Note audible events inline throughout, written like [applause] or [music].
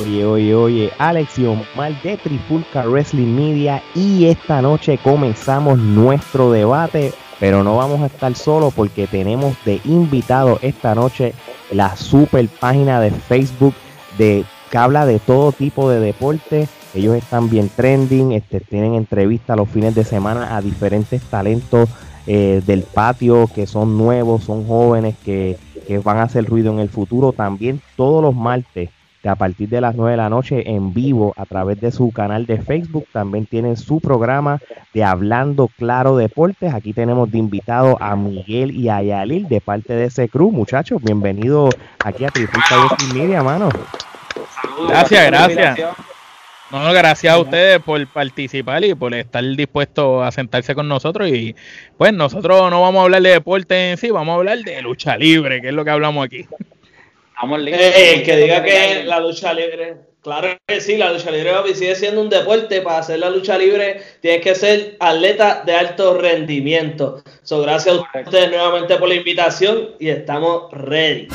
Oye, oye, oye, Alex y de Trifulca Wrestling Media y esta noche comenzamos nuestro debate, pero no vamos a estar solos porque tenemos de invitado esta noche la super página de Facebook de que habla de todo tipo de deporte. Ellos están bien trending, este, tienen entrevistas los fines de semana a diferentes talentos eh, del patio que son nuevos, son jóvenes que, que van a hacer ruido en el futuro. También todos los martes que a partir de las 9 de la noche en vivo a través de su canal de Facebook. También tienen su programa de Hablando Claro Deportes. Aquí tenemos de invitado a Miguel y a Yalil de parte de ese crew. Muchachos, bienvenidos aquí a Trifulca Media, mano. Gracias, gracias. No, gracias a ustedes por participar y por estar dispuestos a sentarse con nosotros. Y pues nosotros no vamos a hablar de deporte en sí, vamos a hablar de lucha libre, que es lo que hablamos aquí. Eh, que diga que la lucha libre, claro que sí, la lucha libre sigue siendo un deporte. Para hacer la lucha libre tienes que ser atleta de alto rendimiento. So, gracias a ustedes nuevamente por la invitación y estamos ready.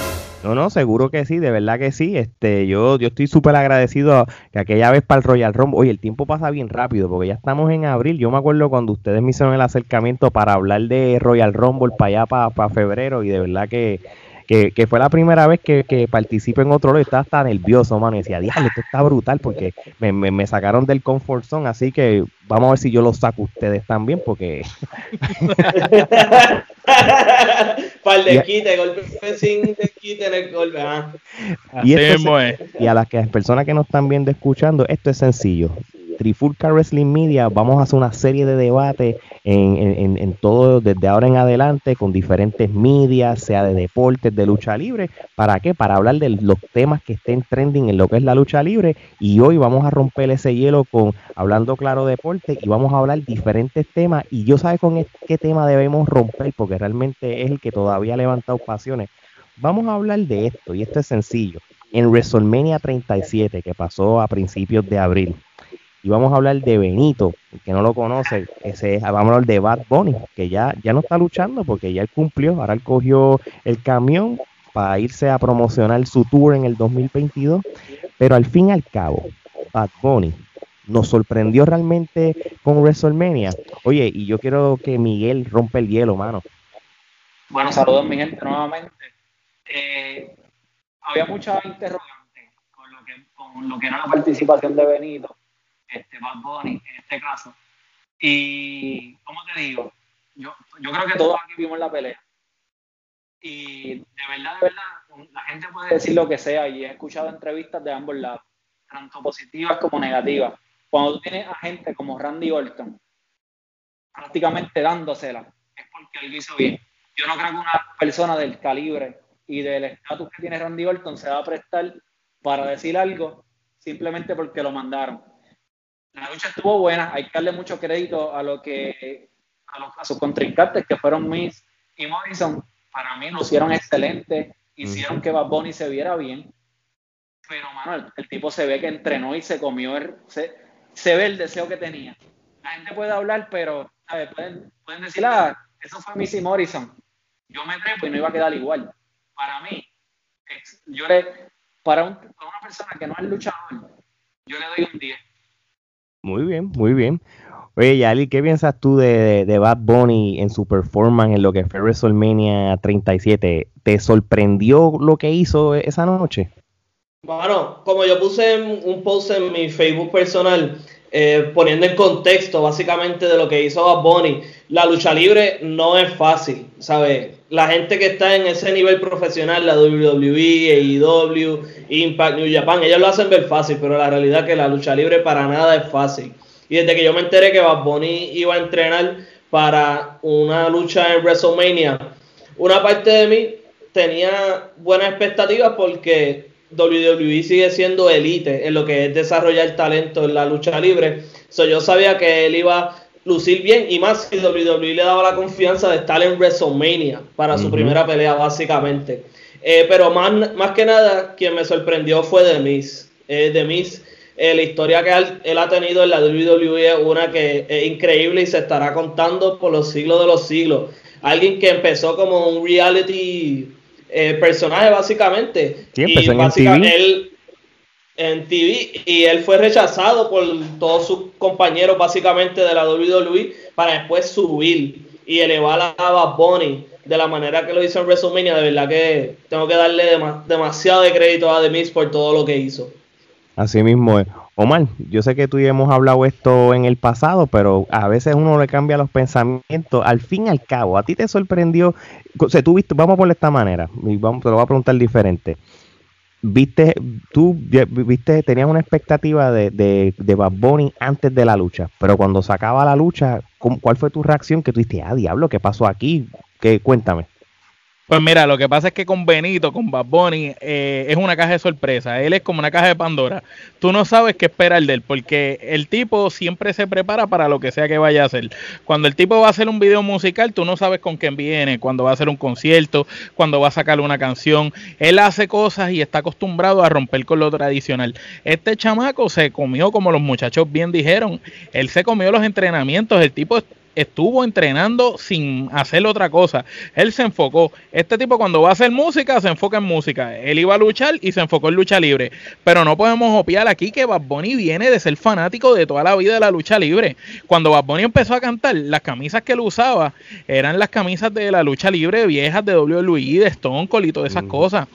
No, no, seguro que sí, de verdad que sí. Este, yo, yo estoy súper agradecido que aquella vez para el Royal Rumble, oye, el tiempo pasa bien rápido porque ya estamos en abril. Yo me acuerdo cuando ustedes me hicieron el acercamiento para hablar de Royal Rumble para allá, para, para febrero, y de verdad que que, que fue la primera vez que, que participé en otro lado y estaba hasta nervioso, mano. Y decía, diablo, esto está brutal porque me, me, me, sacaron del comfort zone, así que vamos a ver si yo lo saco ustedes también, porque. [laughs] Para el de quite, golpe sin quite en el golpe. Ah. Y, esto es, y a las que, personas que nos están viendo escuchando, esto es sencillo. Trifulca Wrestling Media vamos a hacer una serie de debates en, en, en, todo desde ahora en adelante con diferentes medias, sea de deportes, de lucha libre. ¿Para qué? Para hablar de los temas que estén trending en lo que es la lucha libre. Y hoy vamos a romper ese hielo con hablando claro deporte y vamos a hablar diferentes temas. Y yo sabes con qué tema debemos romper porque realmente es el que todavía ha levantado pasiones. Vamos a hablar de esto y esto es sencillo. En WrestleMania 37 que pasó a principios de abril y vamos a hablar de Benito, que no lo conoce, ese, vamos a hablar de Bad Bunny, que ya, ya no está luchando porque ya él cumplió, ahora él cogió el camión para irse a promocionar su tour en el 2022, pero al fin y al cabo, Bad Bunny nos sorprendió realmente con WrestleMania. Oye, y yo quiero que Miguel rompa el hielo, mano. Bueno, saludos mi gente nuevamente. Eh, había muchas interrogantes con lo, que, con lo que era la participación de Benito este, Bad Bunny en este caso. Y, ¿cómo te digo? Yo, yo creo que todos aquí vimos la pelea. Y de verdad, de verdad, la gente puede decir lo que sea y he escuchado entrevistas de ambos lados, tanto positivas como negativas. Cuando tú tienes a gente como Randy Orton prácticamente dándosela, es porque él hizo bien. Yo no creo que una persona del calibre y del estatus que tiene Randy Orton se va a prestar para decir algo simplemente porque lo mandaron la lucha estuvo buena, hay que darle mucho crédito a lo que a, sus contrincantes que fueron Miss y Morrison, para mí lo hicieron excelente, hicieron que Bad Bunny se viera bien, pero mano, el, tipo se ve que entrenó y se comió, se, se, ve el deseo que tenía. La gente puede hablar, pero Pueden, pueden decir, ah, eso fue Missy Morrison. Yo me trepo y no iba a quedar igual. Para mí, yo le, para, un, para una persona que no es luchador, yo le doy un 10 muy bien, muy bien. Oye, Yali, ¿qué piensas tú de, de, Bad Bunny en su performance en lo que fue WrestleMania 37? ¿Te sorprendió lo que hizo esa noche? Bueno, como yo puse un post en mi Facebook personal, eh, poniendo en contexto básicamente de lo que hizo Bad Bunny, la lucha libre no es fácil, ¿sabes? La gente que está en ese nivel profesional, la WWE, AEW, Impact, New Japan, ellos lo hacen ver fácil, pero la realidad es que la lucha libre para nada es fácil. Y desde que yo me enteré que Bad Bunny iba a entrenar para una lucha en WrestleMania, una parte de mí tenía buenas expectativas porque WWE sigue siendo elite en lo que es desarrollar talento en la lucha libre. So, yo sabía que él iba lucir bien y más si WWE le daba la confianza de estar en WrestleMania para su primera pelea, básicamente. Eh, pero más, más que nada, quien me sorprendió fue The Miz. Eh, The Miz, eh, la historia que él, ha tenido en la WWE es una que es increíble y se estará contando por los siglos de los siglos. Alguien que empezó como un reality personaje básicamente. Sí, empezó y en básicamente él, en TV y él fue rechazado por todos sus compañeros básicamente de la WWE para después subir y elevar a Bad Bunny de la manera que lo hizo en WrestleMania. De verdad que tengo que darle demasiado de crédito a The Miz por todo lo que hizo. Así mismo es. Omar, yo sé que tú y hemos hablado esto en el pasado, pero a veces uno le cambia los pensamientos. Al fin y al cabo, ¿a ti te sorprendió? O sea, tú viste, vamos por esta manera, y vamos, te lo voy a preguntar diferente viste, tú viste, tenías una expectativa de, de, de Bad Bunny antes de la lucha, pero cuando se acaba la lucha, ¿cuál fue tu reacción? Que tú dijiste, ah, diablo, ¿qué pasó aquí? ¿Qué, cuéntame. Pues mira, lo que pasa es que con Benito, con Bad Bunny, eh, es una caja de sorpresa. Él es como una caja de Pandora. Tú no sabes qué esperar de él, porque el tipo siempre se prepara para lo que sea que vaya a hacer. Cuando el tipo va a hacer un video musical, tú no sabes con quién viene, cuando va a hacer un concierto, cuando va a sacar una canción. Él hace cosas y está acostumbrado a romper con lo tradicional. Este chamaco se comió, como los muchachos bien dijeron, él se comió los entrenamientos. El tipo estuvo entrenando sin hacer otra cosa. Él se enfocó. Este tipo cuando va a hacer música, se enfoca en música. Él iba a luchar y se enfocó en lucha libre. Pero no podemos opiar aquí que Bad Bunny viene de ser fanático de toda la vida de la lucha libre. Cuando Bad Bunny empezó a cantar, las camisas que él usaba eran las camisas de la lucha libre viejas de WWE, de Stone Cold y todas esas cosas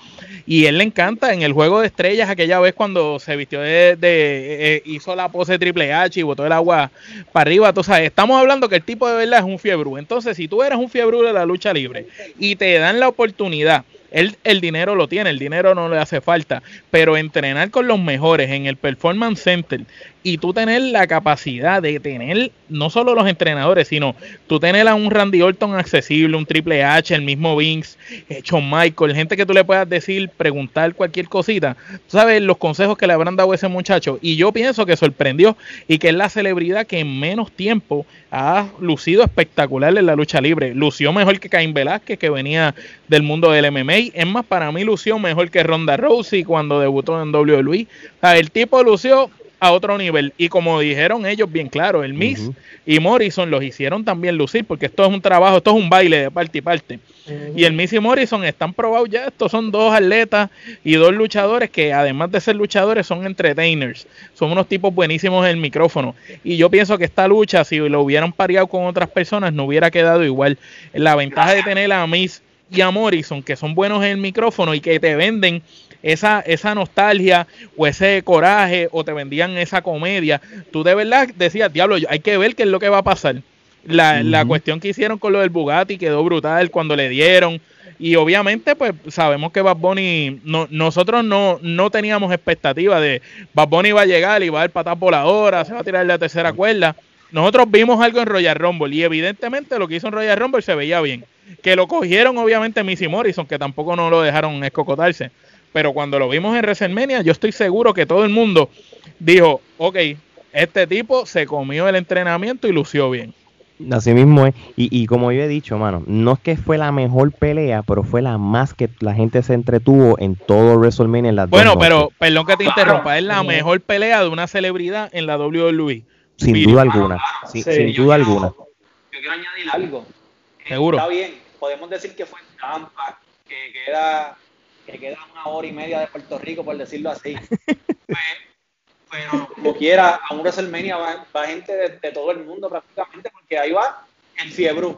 y él le encanta en el juego de estrellas aquella vez cuando se vistió de, eh, hizo la pose Triple H y botó el agua para arriba, tú sabes, estamos hablando que el tipo de verdad es un fiebre. Entonces, si tú eres un fiebre de la lucha libre y te dan la oportunidad él el dinero lo tiene, el dinero no le hace falta, pero entrenar con los mejores en el Performance Center y tú tener la capacidad de tener no solo los entrenadores, sino tú tener a un Randy Orton accesible, un Triple H, el mismo Vince, Shawn Michael, gente que tú le puedas decir, preguntar cualquier cosita. Tú sabes los consejos que le habrán dado ese muchacho. Y yo pienso que sorprendió y que es la celebridad que en menos tiempo ha lucido espectacular en la lucha libre. Lució mejor que Cain Velázquez, que venía del mundo del MMA. Es más, para mí lució mejor que Ronda Rousey cuando debutó en WWE. O el tipo lució a otro nivel. Y como dijeron ellos bien claro, el Miss y Morrison los hicieron también lucir, porque esto es un trabajo, esto es un baile de parte y parte. Y el Miss y Morrison están probados ya, estos son dos atletas y dos luchadores que además de ser luchadores son entertainers, son unos tipos buenísimos en el micrófono. Y yo pienso que esta lucha, si lo hubieran pareado con otras personas, no hubiera quedado igual. La ventaja de tener a Miss y a Morrison, que son buenos en el micrófono y que te venden esa, esa nostalgia o ese coraje o te vendían esa comedia, tú de verdad decías, diablo, hay que ver qué es lo que va a pasar. La, la cuestión que hicieron con lo del Bugatti quedó brutal cuando le dieron. Y obviamente, pues sabemos que Bad Bunny, no, nosotros no, no teníamos expectativa de Bad Bunny va a llegar y va a dar patas hora se va a tirar la tercera cuerda. Nosotros vimos algo en Royal Rumble y evidentemente lo que hizo en Royal Rumble se veía bien. Que lo cogieron obviamente Missy Morrison, que tampoco no lo dejaron escocotarse pero cuando lo vimos en WrestleMania, yo estoy seguro que todo el mundo dijo, ok, este tipo se comió el entrenamiento y lució bien. Así mismo es, y, como yo he dicho, mano, no es que fue la mejor pelea, pero fue la más que la gente se entretuvo en todo WrestleMania en las Bueno, pero perdón que te interrumpa, es la mejor pelea de una celebridad en la WWE. Sin duda alguna, sin, duda alguna. Yo quiero añadir algo. Seguro. Está bien, podemos decir que fue en Tampa, que queda que queda una hora y media de Puerto Rico, por decirlo así. [laughs] Pues, pero como quiera, a un WrestleMania va, va gente de, todo el mundo prácticamente, porque ahí va el fiebre.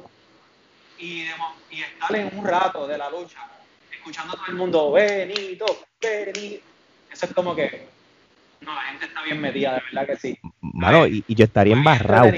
Y, y estar en un rato de la lucha, escuchando a todo el mundo, Benito, Benito. Eso es como que, no, la gente está bien metida, de verdad que sí. Mano, y, y yo estaría embarrado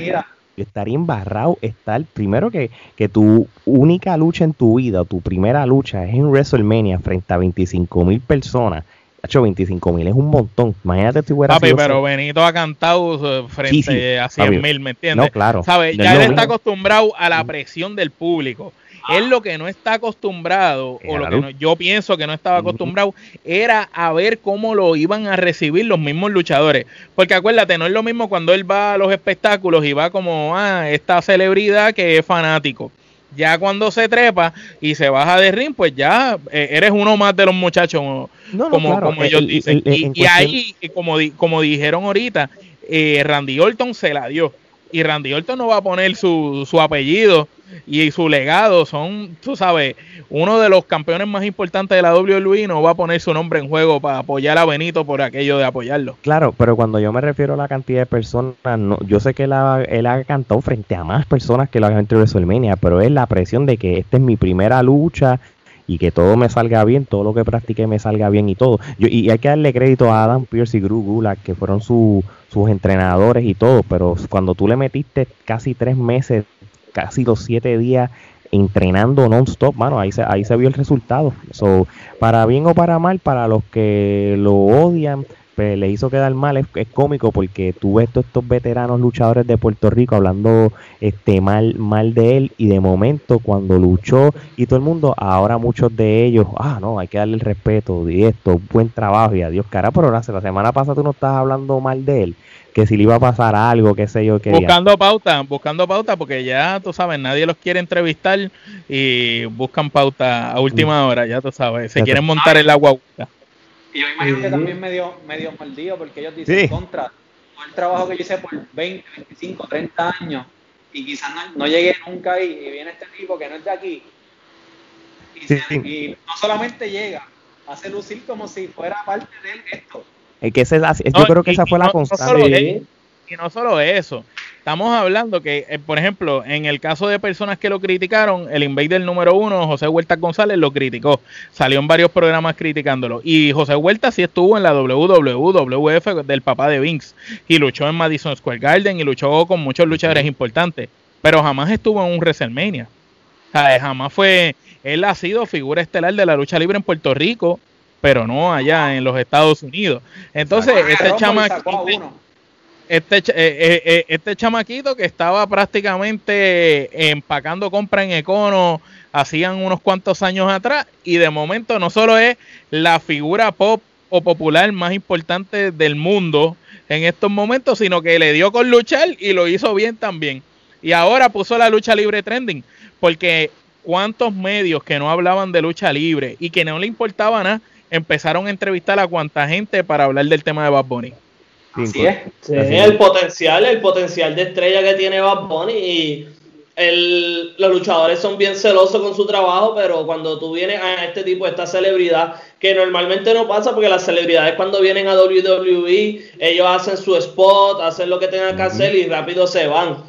estaría embarrado estar, primero que, que tu única lucha en tu vida, tu primera lucha es en WrestleMania frente a 25 mil personas. Hecho, 25 mil es un montón. Imagínate si hubiera Papi, pero Benito ha cantado eh, frente a 100 mil, ¿me entiendes? No, claro. ¿Sabes? Ya él está acostumbrado a la presión del público. Él lo que no está acostumbrado, o lo que yo pienso que no estaba acostumbrado, era a ver cómo lo iban a recibir los mismos luchadores. Porque acuérdate, no es lo mismo cuando él va a los espectáculos y va como, ah, esta celebridad que es fanático. Ya cuando se trepa y se baja de ring, pues ya eh, eres uno más de los muchachos, como, como ellos dicen. y, ahí, como, como dijeron ahorita, eh, Randy Orton se la dio. Y Randy Orton no va a poner su, su apellido y su legado son, tú sabes, uno de los campeones más importantes de la WWE no va a poner su nombre en juego para apoyar a Benito por aquello de apoyarlo. Claro, pero cuando yo me refiero a la cantidad de personas, no, yo sé que él ha, él ha cantado frente a más personas que lo hagan entre WrestleMania, pero es la presión de que esta es mi primera lucha y que todo me salga bien, todo lo que practiqué me salga bien y todo. Yo, y hay que darle crédito a Adam Pierce y Gru Gulak, que fueron sus entrenadores y todo, pero cuando tú le metiste casi tres meses, casi los siete días entrenando non-stop, mano, ahí se, ahí se vio el resultado. So, para bien o para mal, para los que lo odian, pues, le hizo quedar mal, es, cómico porque tú ves todos estos veteranos luchadores de Puerto Rico hablando este mal, mal de él y de momento cuando luchó y todo el mundo, ahora muchos de ellos, ah, no, hay que darle el respeto y esto, buen trabajo y adiós, cara, pero la, la semana pasada tú no estabas hablando mal de él que si le iba a pasar algo, qué sé yo, qué. Buscando pauta, buscando pauta, porque ya tú sabes, nadie los quiere entrevistar y buscan pauta a última hora, ya tú sabes, se quieren montar en la guaguita. Y yo imagino que también medio, medio mordido, porque ellos dicen contra todo el trabajo que yo hice por 20, 25, 30 años, y quizás no, llegué nunca ahí, y viene este tipo que no es de aquí, y, no solamente llega, hace lucir como si fuera parte de esto. Es que ese, yo creo que esa fue la constante. Y no solo eso, Estamos hablando que, eh, por ejemplo, en el caso de personas que lo criticaron, el Invader número uno, José Huerta González, lo criticó. Salió en varios programas criticándolo. Y José Huerta sí estuvo en la WWF del papá de Vince. Y luchó en Madison Square Garden y luchó con muchos luchadores importantes. Pero jamás estuvo en un WrestleMania. O sea, jamás fue. Él ha sido figura estelar de la lucha libre en Puerto Rico, pero no allá en los Estados Unidos. Entonces, este chama este, eh, eh, eh, este chamaquito que estaba prácticamente empacando compra en Econo hacían unos cuantos años atrás y de momento no solo es la figura pop o popular más importante del mundo en estos momentos, sino que le dio con luchar y lo hizo bien también. Y ahora puso la lucha libre trending, porque cuántos medios que no hablaban de lucha libre y que no le importaba nada, empezaron a entrevistar a cuánta gente para hablar del tema de Bad Bunny. Así es. el potencial, el potencial de estrella que tiene Bad Bunny y el, los luchadores son bien celosos con su trabajo, pero cuando tú vienes a este tipo, de esta celebridad, que normalmente no pasa porque las celebridades cuando vienen a WWE, ellos hacen su spot, hacen lo que tengan que hacer y rápido se van.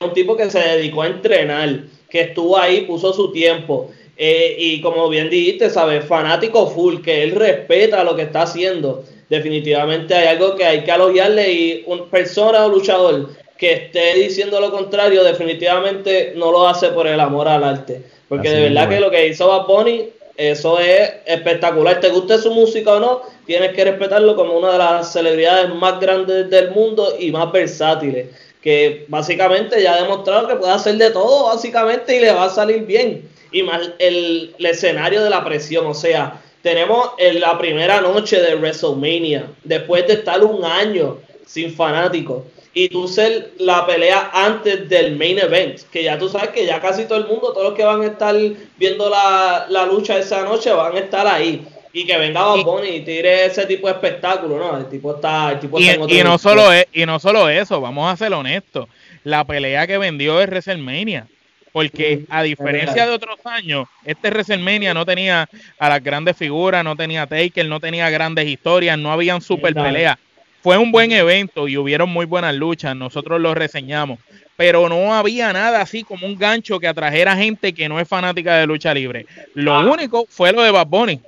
Un tipo que se dedicó a entrenar, que estuvo ahí, puso su tiempo. Eh, y como bien dijiste, ¿sabes? Fanático full, que él respeta lo que está haciendo definitivamente hay algo que hay que alogiarle y una persona o luchador que esté diciendo lo contrario definitivamente no lo hace por el amor al arte. Porque de verdad que lo que hizo Bad Bunny, eso es espectacular. Te guste su música o no, tienes que respetarlo como una de las celebridades más grandes del mundo y más versátiles. Que básicamente ya ha demostrado que puede hacer de todo, básicamente, y le va a salir bien. Y más el, el escenario de la presión, o sea, tenemos en la primera noche de WrestleMania, después de estar un año sin fanáticos, y tú ser la pelea antes del main event, que ya tú sabes que ya casi todo el mundo, todos los que van a estar viendo la, lucha esa noche van a estar ahí. Y que venga Bob Bunny y tire ese tipo de espectáculo, ¿no? El tipo está, el tipo y, y no solo es, y no solo eso, vamos a ser honestos. La pelea que vendió es WrestleMania. Porque a diferencia de otros años, este WrestleMania no tenía a las grandes figuras, no tenía Taker, no tenía grandes historias, no habían super peleas. Fue un buen evento y hubieron muy buenas luchas, nosotros lo reseñamos, pero no había nada así como un gancho que atrajera gente que no es fanática de lucha libre. Lo ah. único fue lo de Bad Bunny.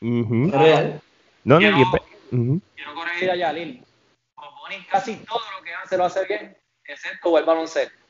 No, no, quiero, corregir a Yalil. Bad Bunny casi todo lo que hace lo hace bien, excepto el baloncesto.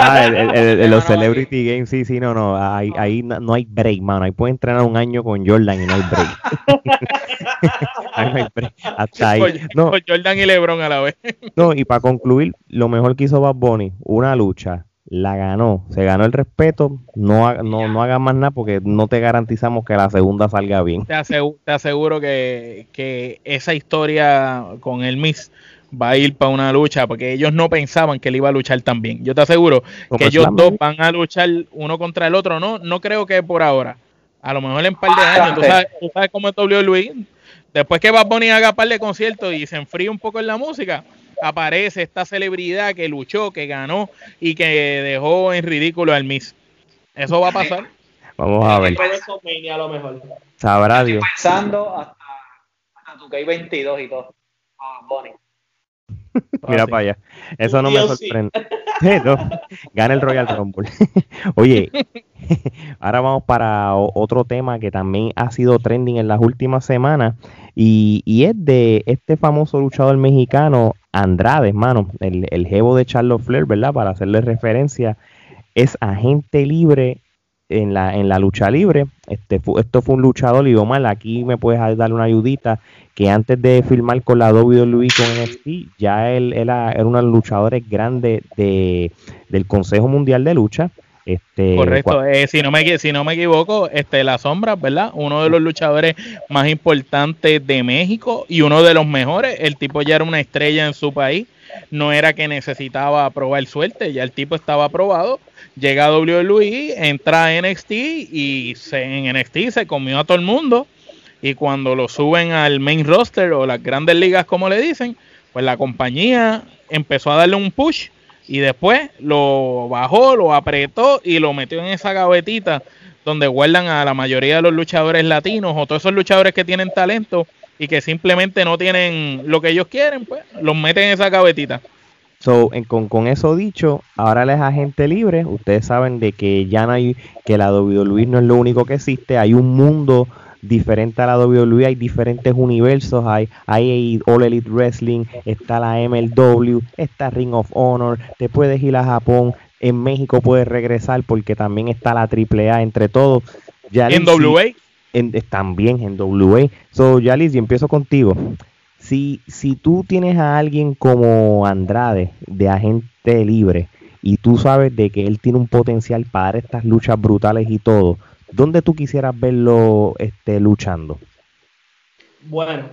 Ah, el, los Celebrity Games, sí, sí, no, no. Ahí, ahí no hay break, mano. Ahí puede entrenar un año con Jordan y no hay break. [laughs] ahí no hay break. Hasta ahí. No. Jordan y LeBron a la vez. no, y para concluir, lo mejor que hizo Bad Bunny, una lucha, la ganó, se ganó el respeto, no, no, no hagas más nada porque no te garantizamos que la segunda salga bien. Te aseguro, te aseguro que, que esa historia con el Miss va a ir para una lucha, porque ellos no pensaban que él iba a luchar tan bien. Yo te aseguro que ellos dos van a luchar uno contra el otro, no, no creo que por ahora. A lo mejor en un par de años, tú sabes, tú sabes cómo es WWE. Después que Bad Bunny haga par de conciertos y se enfríe un poco en la música, aparece esta celebridad que luchó, que ganó y que dejó en ridículo al Miss. Eso va a pasar. Vamos a ver. Sabrá Dios. Pensando hasta, hasta tu que hay 22 y todo. Ah, Bonnie. [laughs] Mira para allá. Eso no me sorprende. [laughs] gana el Royal Rumble. [laughs] Oye, ahora vamos para otro tema que también ha sido trending en las últimas semanas. Y, es de este famoso luchador mexicano, Andrade, hermano, el, el jevo de Charlotte Flair, ¿verdad? Para hacerle referencia, es agente libre en la, en la lucha libre. Este, esto fue un luchador, y mal, aquí me puedes dar una ayudita, que antes de firmar con la WWE con NXT, ya él, era, era uno de los luchadores grandes de, del Consejo Mundial de Lucha. Este, Correcto, eh, si, no me, si no me equivoco, este, La Sombra, ¿verdad? Uno de los luchadores más importantes de México y uno de los mejores. El tipo ya era una estrella en su país. No era que necesitaba probar suerte, ya el tipo estaba aprobado llega a WWE, entra a NXT y se, en NXT se comió a todo el mundo. Y cuando lo suben al main roster o las grandes ligas, como le dicen, pues la compañía empezó a darle un push y después lo bajó, lo apretó y lo metió en esa gavetita donde guardan a la mayoría de los luchadores latinos o todos esos luchadores que tienen talento y que simplemente no tienen lo que ellos quieren, pues los meten en esa gavetita. So, con, eso dicho, ahora les agente libre. Ustedes saben de que ya no hay, que la WWE no es lo único que existe. Hay un mundo diferente a la WWE, hay diferentes universos. Hay, hay All Elite Wrestling, está la MLW, está Ring of Honor. Te puedes ir a Japón. En México puedes regresar porque también está la AAA entre todos. ¿En WA? En, también en WA. So, Yalis, y empiezo contigo si, si tú tienes a alguien como Andrade de agente libre y tú sabes de que él tiene un potencial para estas luchas brutales y todo, ¿dónde tú quisieras verlo este, luchando? Bueno,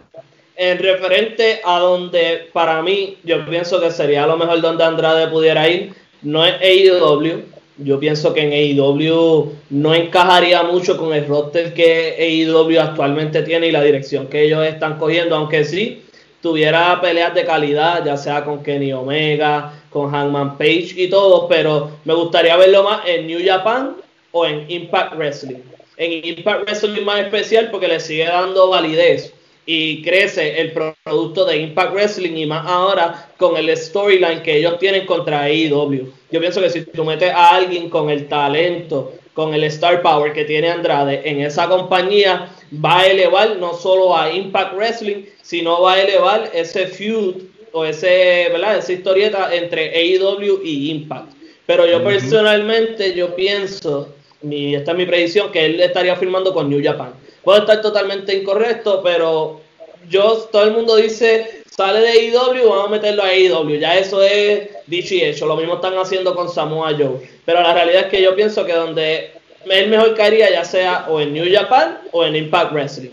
en referente a donde para mí yo pienso que sería lo mejor donde Andrade pudiera ir, no es AEW. Yo pienso que en AEW no encajaría mucho con el roster que AEW actualmente tiene y la dirección que ellos están cogiendo, aunque sí tuviera peleas de calidad, ya sea con Kenny Omega, con Hangman Page y todo, pero me gustaría verlo más en New Japan o en Impact Wrestling. En Impact Wrestling más especial porque le sigue dando validez y crece el producto de Impact Wrestling y más ahora con el storyline que ellos tienen contra AEW. Yo pienso que si tú metes a alguien con el talento, con el star power que tiene Andrade en esa compañía, va a elevar no solo a Impact Wrestling, sino va a elevar ese feud o ese, ¿verdad? esa historieta entre AEW y Impact. Pero yo personalmente, yo pienso, mi, esta es mi predicción, que él estaría firmando con New Japan. Puedo estar totalmente incorrecto, pero yo, todo el mundo dice, sale de AEW, vamos a meterlo a AEW. Ya eso es dicho hecho. Lo mismo están haciendo con Samoa Joe. Pero la realidad es que yo pienso que donde él mejor caería ya sea o en New Japan o en Impact Wrestling.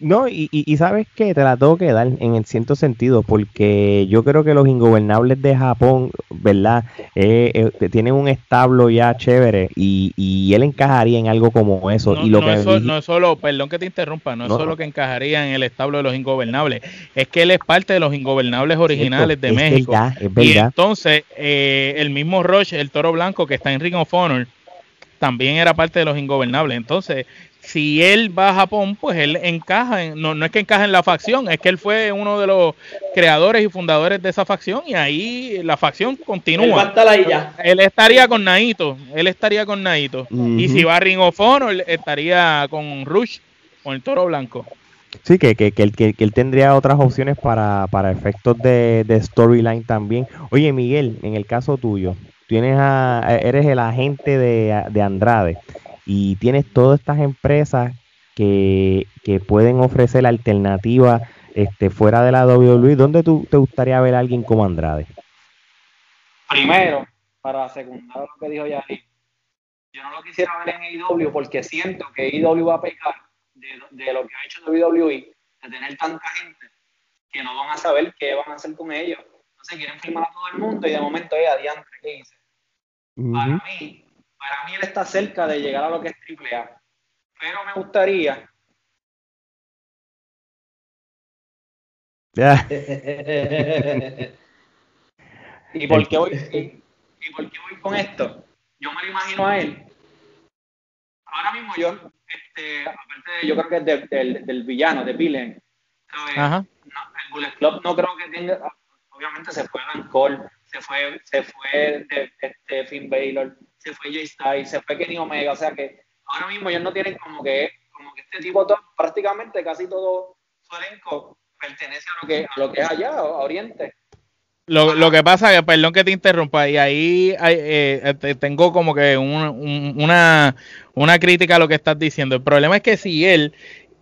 No, y, y, sabes que te la tengo que dar en el cierto sentido, porque yo creo que los ingobernables de Japón, ¿verdad? Eh, eh, tienen un establo ya chévere y, y, él encajaría en algo como eso. No, y lo no, es solo, no es solo, perdón que te interrumpa, no, es solo que encajaría en el establo de los ingobernables, es que él es parte de los ingobernables originales de México. es verdad. Y entonces, eh, el mismo Roche, el toro blanco que está en Ring of Honor, también era parte de los ingobernables. Entonces, si él va a Japón, pues él encaja, en, no, no es que encaja en la facción, es que él fue uno de los creadores y fundadores de esa facción y ahí la facción continúa. Él, estaría con Naito, él estaría con Naito. Y si va a Ring of Honor, estaría con Rush, con el toro blanco. Sí, que, que, que, él, que, él tendría otras opciones para, para efectos de, de storyline también. Oye, Miguel, en el caso tuyo, tienes a, eres el agente de, de Andrade y tienes todas estas empresas que, pueden ofrecer la alternativa este, fuera de la WWE, ¿dónde tú, te gustaría ver a alguien como Andrade? Primero, para secundar lo que dijo Yari, yo no lo quisiera ver en AEW porque siento que AEW va a pecar de, lo que ha hecho WWE, de tener tanta gente que no van a saber qué van a hacer con ellos. Entonces quieren filmar a todo el mundo y de momento, es adiante, ¿qué hice? Para mí, para mí él está cerca de llegar a lo que es triple A. Pero me gustaría. [laughs] ¿Y por, qué voy, y, por qué voy con esto? Yo me lo imagino a él. Ahora mismo yo, este, aparte de, yo creo que es del, del villano, de Villain, Ajá. el Bullet Club no creo que tenga, obviamente se fue Dan Cole, se fue, se fue este, Finn Baylor, se fue Jay Styles, se fue Kenny Omega, o sea que ahora mismo ellos no tienen como que, como que este tipo, todo, prácticamente casi todo su elenco pertenece a lo que, a lo que es allá, a Oriente. Lo, lo, que pasa que, perdón que te interrumpa, y ahí eh, tengo como que una, una crítica a lo que estás diciendo. El problema es que si él,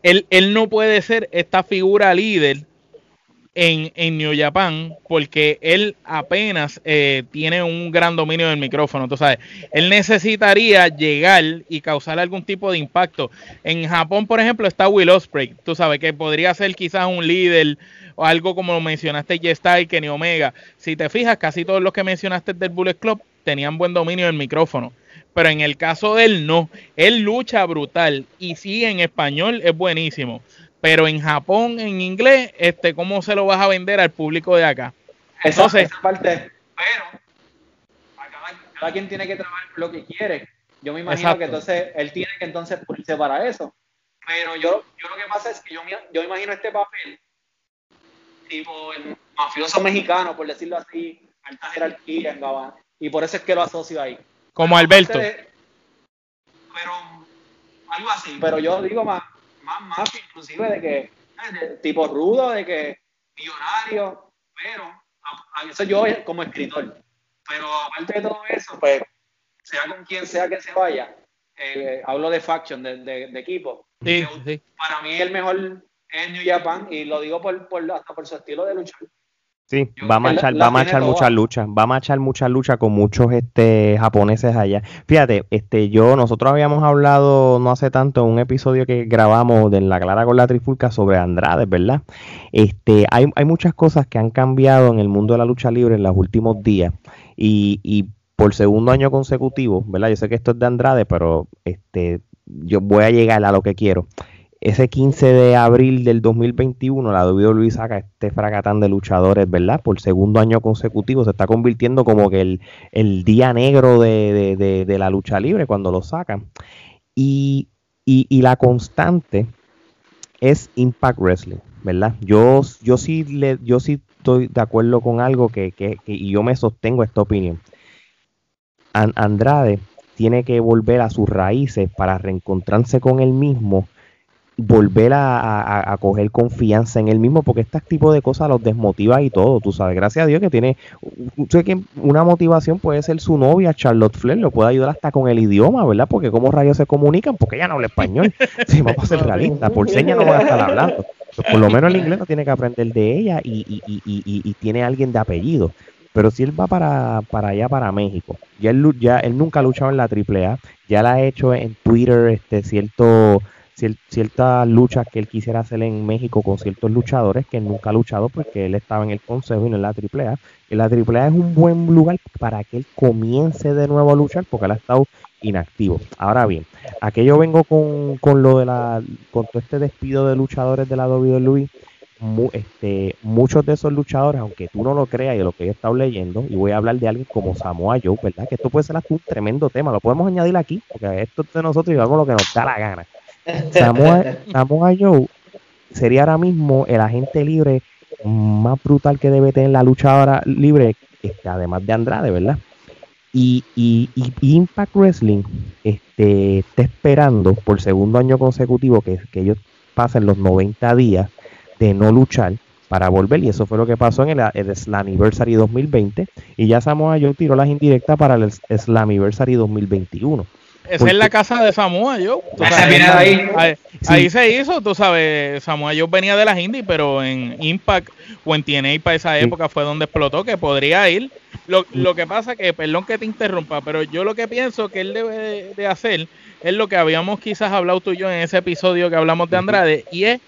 él, él no puede ser esta figura líder en, en New Japan porque él apenas eh, tiene un gran dominio del micrófono. Tú sabes, él necesitaría llegar y causar algún tipo de impacto. En Japón, por ejemplo, está Will Ospreay. Tú sabes que podría ser quizás un líder o algo como lo mencionaste y Kenny Omega. Si te fijas, casi todos los que mencionaste del Bullet Club tenían buen dominio del micrófono. Pero en el caso de él, no. Él lucha brutal. Y sí, en español es buenísimo pero en Japón, en inglés, este, ¿cómo se lo vas a vender al público de acá? Entonces, esa parte, pero cada, quien tiene que trabajar lo que quiere. Yo me imagino que entonces él tiene que entonces ponerse para eso. Pero yo, yo lo que pasa es que yo, yo imagino este papel, tipo el mafioso mexicano, por decirlo así, alta jerarquía en Gabán, y por eso es que lo asocio ahí. Como Alberto. pero algo así, pero yo digo más, más más inclusive de que eh, tipo rudo, de que millonario, pero a, eso yo como escritor. Pero aparte de todo eso, pues sea con quien sea que se vaya, eh, hablo de faction, de, de, equipo. Para mí el mejor es New Japan y lo digo por, por, hasta por su estilo de luchar. Sí, va a marchar, va a marchar muchas luchas, va a marchar muchas luchas con muchos este japoneses allá. Fíjate, este yo nosotros habíamos hablado no hace tanto en un episodio que grabamos de La Clara con la Trifulca sobre Andrade, ¿verdad? Este, hay, hay muchas cosas que han cambiado en el mundo de la lucha libre en los últimos días y, y por segundo año consecutivo, ¿verdad? Yo sé que esto es de Andrade, pero este yo voy a llegar a lo que quiero ese 15 de abril del 2021 la WWE saca este fracatán de luchadores, ¿verdad? Por segundo año consecutivo se está convirtiendo como que el, día negro de, la lucha libre cuando lo sacan. Y, la constante es Impact Wrestling, ¿verdad? Yo, yo, sí, le, yo sí estoy de acuerdo con algo que, que, y yo me sostengo esta opinión. Andrade tiene que volver a sus raíces para reencontrarse con él mismo volver a, a, coger confianza en él mismo, porque este tipo de cosas los desmotiva y todo, tú sabes, gracias a Dios que tiene, sé que una motivación puede ser su novia, Charlotte Flair, lo puede ayudar hasta con el idioma, ¿verdad? Porque cómo rayos se comunican, porque ella no habla español, [laughs] [laughs] sí, vamos a ser realistas, por señas no van a estar hablando, por lo menos el inglés no tiene que aprender de ella y, y, y, y, tiene alguien de apellido. Pero si él va para, para allá, para México, ya él, ya él nunca ha luchado en la AAA, ya la ha hecho en Twitter este cierto ciertas luchas que él quisiera hacer en México con ciertos luchadores que nunca ha luchado porque él estaba en el consejo y no en la AAA. Y la AAA es un buen lugar para que él comience de nuevo a luchar porque él ha estado inactivo. Ahora bien, aquí yo vengo con, con lo de la, con todo este despido de luchadores de la WWE. este, muchos de esos luchadores, aunque tú no lo creas y lo que yo he estado leyendo, y voy a hablar de alguien como Samoa Joe, ¿verdad? Que esto puede ser un tremendo tema, lo podemos añadir aquí, porque esto es de nosotros y vamos lo que nos da la gana. Samoa, Joe sería ahora mismo el agente libre más brutal que debe tener la luchadora libre, este, además de Andrade, ¿verdad? Y, y, Impact Wrestling este, está esperando por segundo año consecutivo que, que ellos pasen los 90 días de no luchar para volver y eso fue lo que pasó en el, el Slammiversary 2020 y ya Samoa Joe tiró las indirectas para el Slammiversary 2021 esa es la casa de Samoa yo ahí. se hizo, tú sabes, Samoa yo venía de las indies, pero en Impact o en TNA para esa época fue donde explotó, que podría ir. Lo, lo, que pasa que, perdón que te interrumpa, pero yo lo que pienso que él debe de hacer es lo que habíamos quizás hablado tú y yo en ese episodio que hablamos de Andrade, y es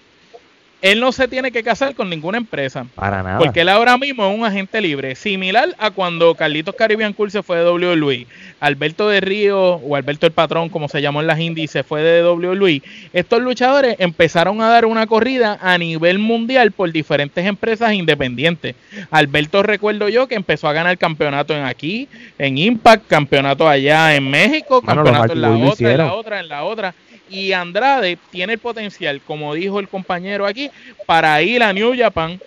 él no se tiene que casar con ninguna empresa. Para nada. Porque él ahora mismo es un agente libre. Similar a cuando Carlitos Caribbean Cool se fue de WWE. Alberto de Río, o Alberto el Patrón, como se llamó en las indies, se fue de WWE. Estos luchadores empezaron a dar una corrida a nivel mundial por diferentes empresas independientes. Alberto recuerdo yo que empezó a ganar campeonato en aquí, en Impact, campeonato allá en México, campeonato en la otra, en la otra, en la otra y Andrade tiene el potencial, como dijo el compañero aquí, para ir a New Japan,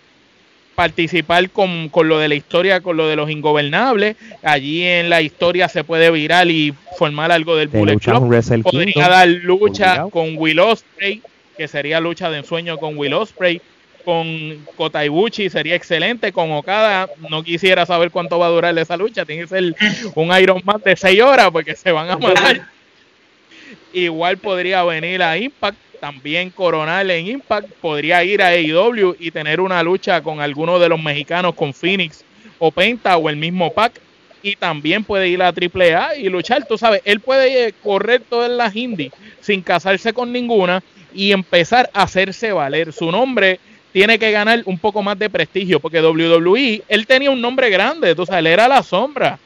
participar con, lo de la historia, con lo de los ingobernables. Allí en la historia se puede virar y formar algo del Bullet Club. Podría dar lucha con Will Ospreay, que sería lucha de ensueño con Will Ospreay. Con Kota Ibushi sería excelente. Con Okada no quisiera saber cuánto va a durar esa lucha. Tiene que ser un Iron Man de 6 horas porque se van a matar. Igual podría venir a Impact, también coronar en Impact. Podría ir a AEW y tener una lucha con alguno de los mexicanos, con Phoenix o Penta o el mismo Pac. Y también puede ir a AAA y luchar. Tú sabes, él puede eh, correr todas las indies sin casarse con ninguna y empezar a hacerse valer. Su nombre tiene que ganar un poco más de prestigio porque WWE, él tenía un nombre grande, tú sabes, él era la sombra.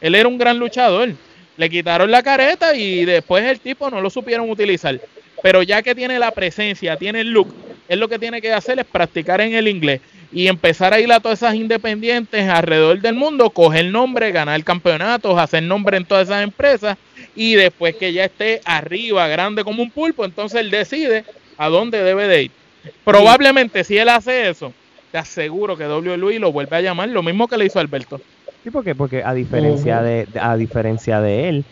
Él era un gran luchador le quitaron la careta y después el tipo no lo supieron utilizar. Pero ya que tiene la presencia, tiene el look, él lo que tiene que hacer es practicar en el inglés y empezar a ir a todas esas independientes alrededor del mundo, coger nombre, ganar campeonatos, hacer nombre en todas esas empresas y después que ya esté arriba, grande como un pulpo, entonces él decide a dónde debe de ir. Probablemente si él hace eso, te aseguro que WWE lo vuelve a llamar, lo mismo que le hizo Alberto. Sí, porque, porque a diferencia de, a diferencia de él,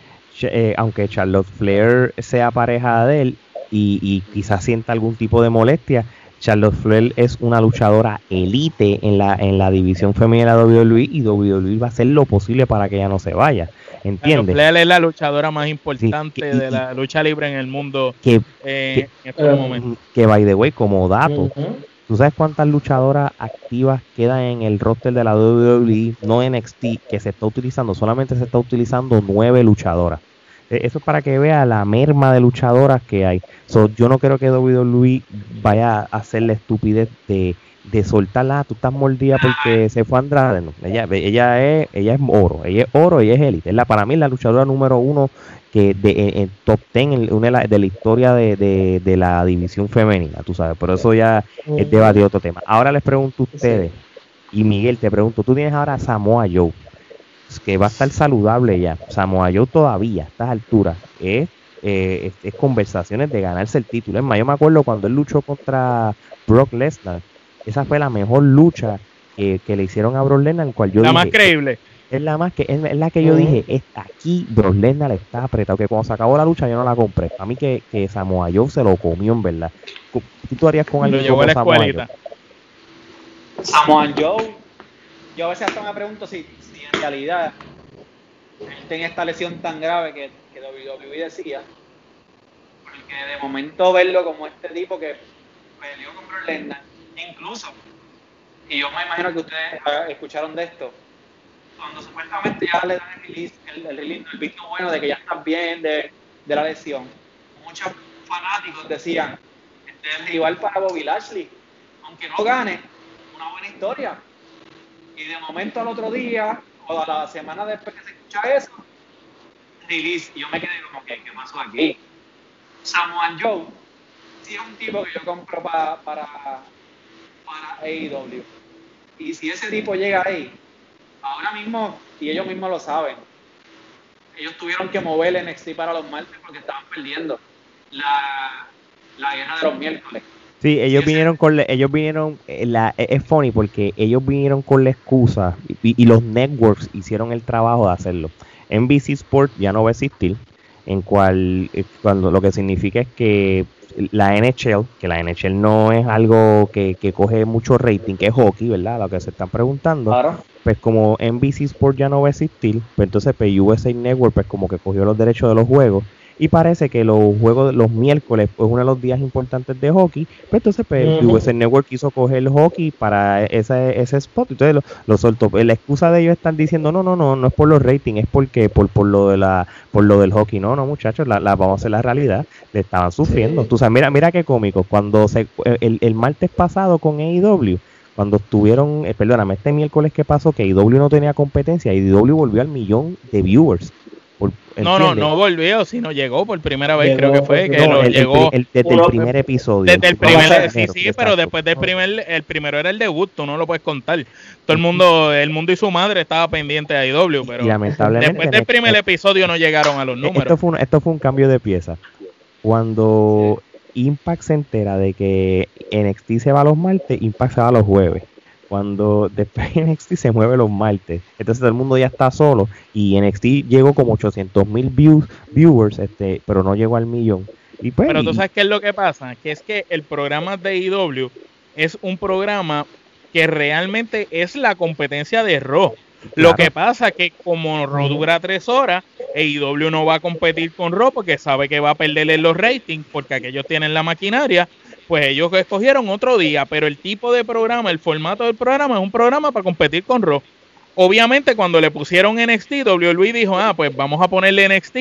eh, aunque Charlotte Flair sea pareja de él y, y quizás sienta algún tipo de molestia, Charlotte Flair es una luchadora elite en la, en la división femenina de WWE y WWE va a hacer lo posible para que ella no se vaya. ¿Entiendes? Flair es la luchadora más importante de la lucha libre en el mundo que, eh, en estos momentos. Que, by the way, como dato, ¿Tú sabes cuántas luchadoras activas quedan en el roster de la WWE, no NXT, que se está utilizando? Solamente se está utilizando nueve luchadoras. E, eso es para que vea la merma de luchadoras que hay. yo no creo que WWE vaya a hacer la estupidez de, de soltarla. Tú estás mordida porque se fue Andrade. ella, ella, es, ella es oro. Ella es oro, ella es élite. Es la, para mí la luchadora número uno que de, en, top 10 una de la, historia de, la división femenina, tú sabes, pero eso ya es debate otro tema. Ahora les pregunto a ustedes, y Miguel, te pregunto, tú tienes ahora a Samoa Joe, que va a estar saludable ya. Samoa Joe todavía, a estas alturas, es, eh, es, conversaciones de ganarse el título. Es más, yo me acuerdo cuando él luchó contra Brock Lesnar, esa fue la mejor lucha que, le hicieron a Brock Lesnar, en cual yo... La más creíble es la más que es, la que yo dije, es, aquí Brock Lesnar está apretado, que cuando se acabó la lucha yo no la compré. A mí que, que Samoa Joe se lo comió en verdad. ¿Qué tú harías con alguien como Samoa Joe? Samoa Joe, yo a veces hasta me pregunto si, si en realidad él tenía esta lesión tan grave que, que WWE decía, porque de momento verlo como este tipo que peleó con Brock Lesnar, incluso, y yo me imagino que ustedes escucharon de esto, cuando supuestamente ya le dan el release, el, el, el visto bueno de que ya están bien de, de la lesión, muchos fanáticos decían, este es el rival para Bobby Lashley, aunque no gane, una buena historia. Y de momento al otro día, o a la semana después que se escucha eso, release, y yo me quedé como que, ¿qué pasó aquí? Samoan Joe, sí es un tipo que yo compro para, para, para AEW. Y si ese tipo llega ahí, ahora mismo, y ellos mismos lo saben, ellos tuvieron que mover el NXT para los martes porque estaban perdiendo la, la guerra de los miércoles. Sí, ellos vinieron con ellos vinieron eh, la, eh, es funny porque ellos vinieron con la excusa y, los networks hicieron el trabajo de hacerlo. NBC Sport ya no va a existir, en cual eh, cuando lo que significa es que la NHL, que la NHL no es algo que, que coge mucho rating, que es hockey, ¿verdad? Lo que se están preguntando. Claro pues como NBC Sport ya no va a existir, pues entonces pues USA Network pues como que cogió los derechos de los juegos y parece que los juegos los miércoles es uno de los días importantes de hockey, pues entonces pues, el Network quiso coger el hockey para ese, ese spot, entonces lo, lo, soltó. La excusa de ellos están diciendo, no, no, no, no es por los ratings, es porque por, por lo de la por lo del hockey, no, no muchachos, la, la vamos a hacer la realidad, le estaban sufriendo. Tú sabes, mira, mira qué cómico, cuando se, el, el martes pasado con AEW, cuando estuvieron, eh, perdóname, este miércoles que pasó que IW no tenía competencia, IW volvió al millón de viewers. No, no, no volvió, sino llegó por primera vez, creo que fue, que llegó desde el primer episodio. Desde el primer, sí, sí, pero después del primer, el primero era el debut, tú no lo puedes contar. Todo el mundo, el mundo y su madre estaba pendiente de IW, pero después del primer episodio no llegaron a los números. Esto fue un, esto fue un cambio de pieza. Cuando Impact se entera de que NXT se va los martes, Impact se va los jueves. Cuando después [laughs] NXT se mueve los martes, entonces todo el mundo ya está solo y NXT llegó como 800 mil views, viewers, este, pero no llegó al millón. Y pues, pero tú sabes qué es lo que pasa, que es que el programa de IW es un programa que realmente es la competencia de Raw. Lo que pasa es que como Raw dura tres horas, AEW no va a competir con Raw porque sabe que va a perderle los ratings porque aquellos tienen la maquinaria. Pues ellos escogieron otro día, pero el tipo de programa, el formato del programa es un programa para competir con Raw. Obviamente cuando le pusieron NXT, WWE dijo, ah, pues vamos a ponerle NXT,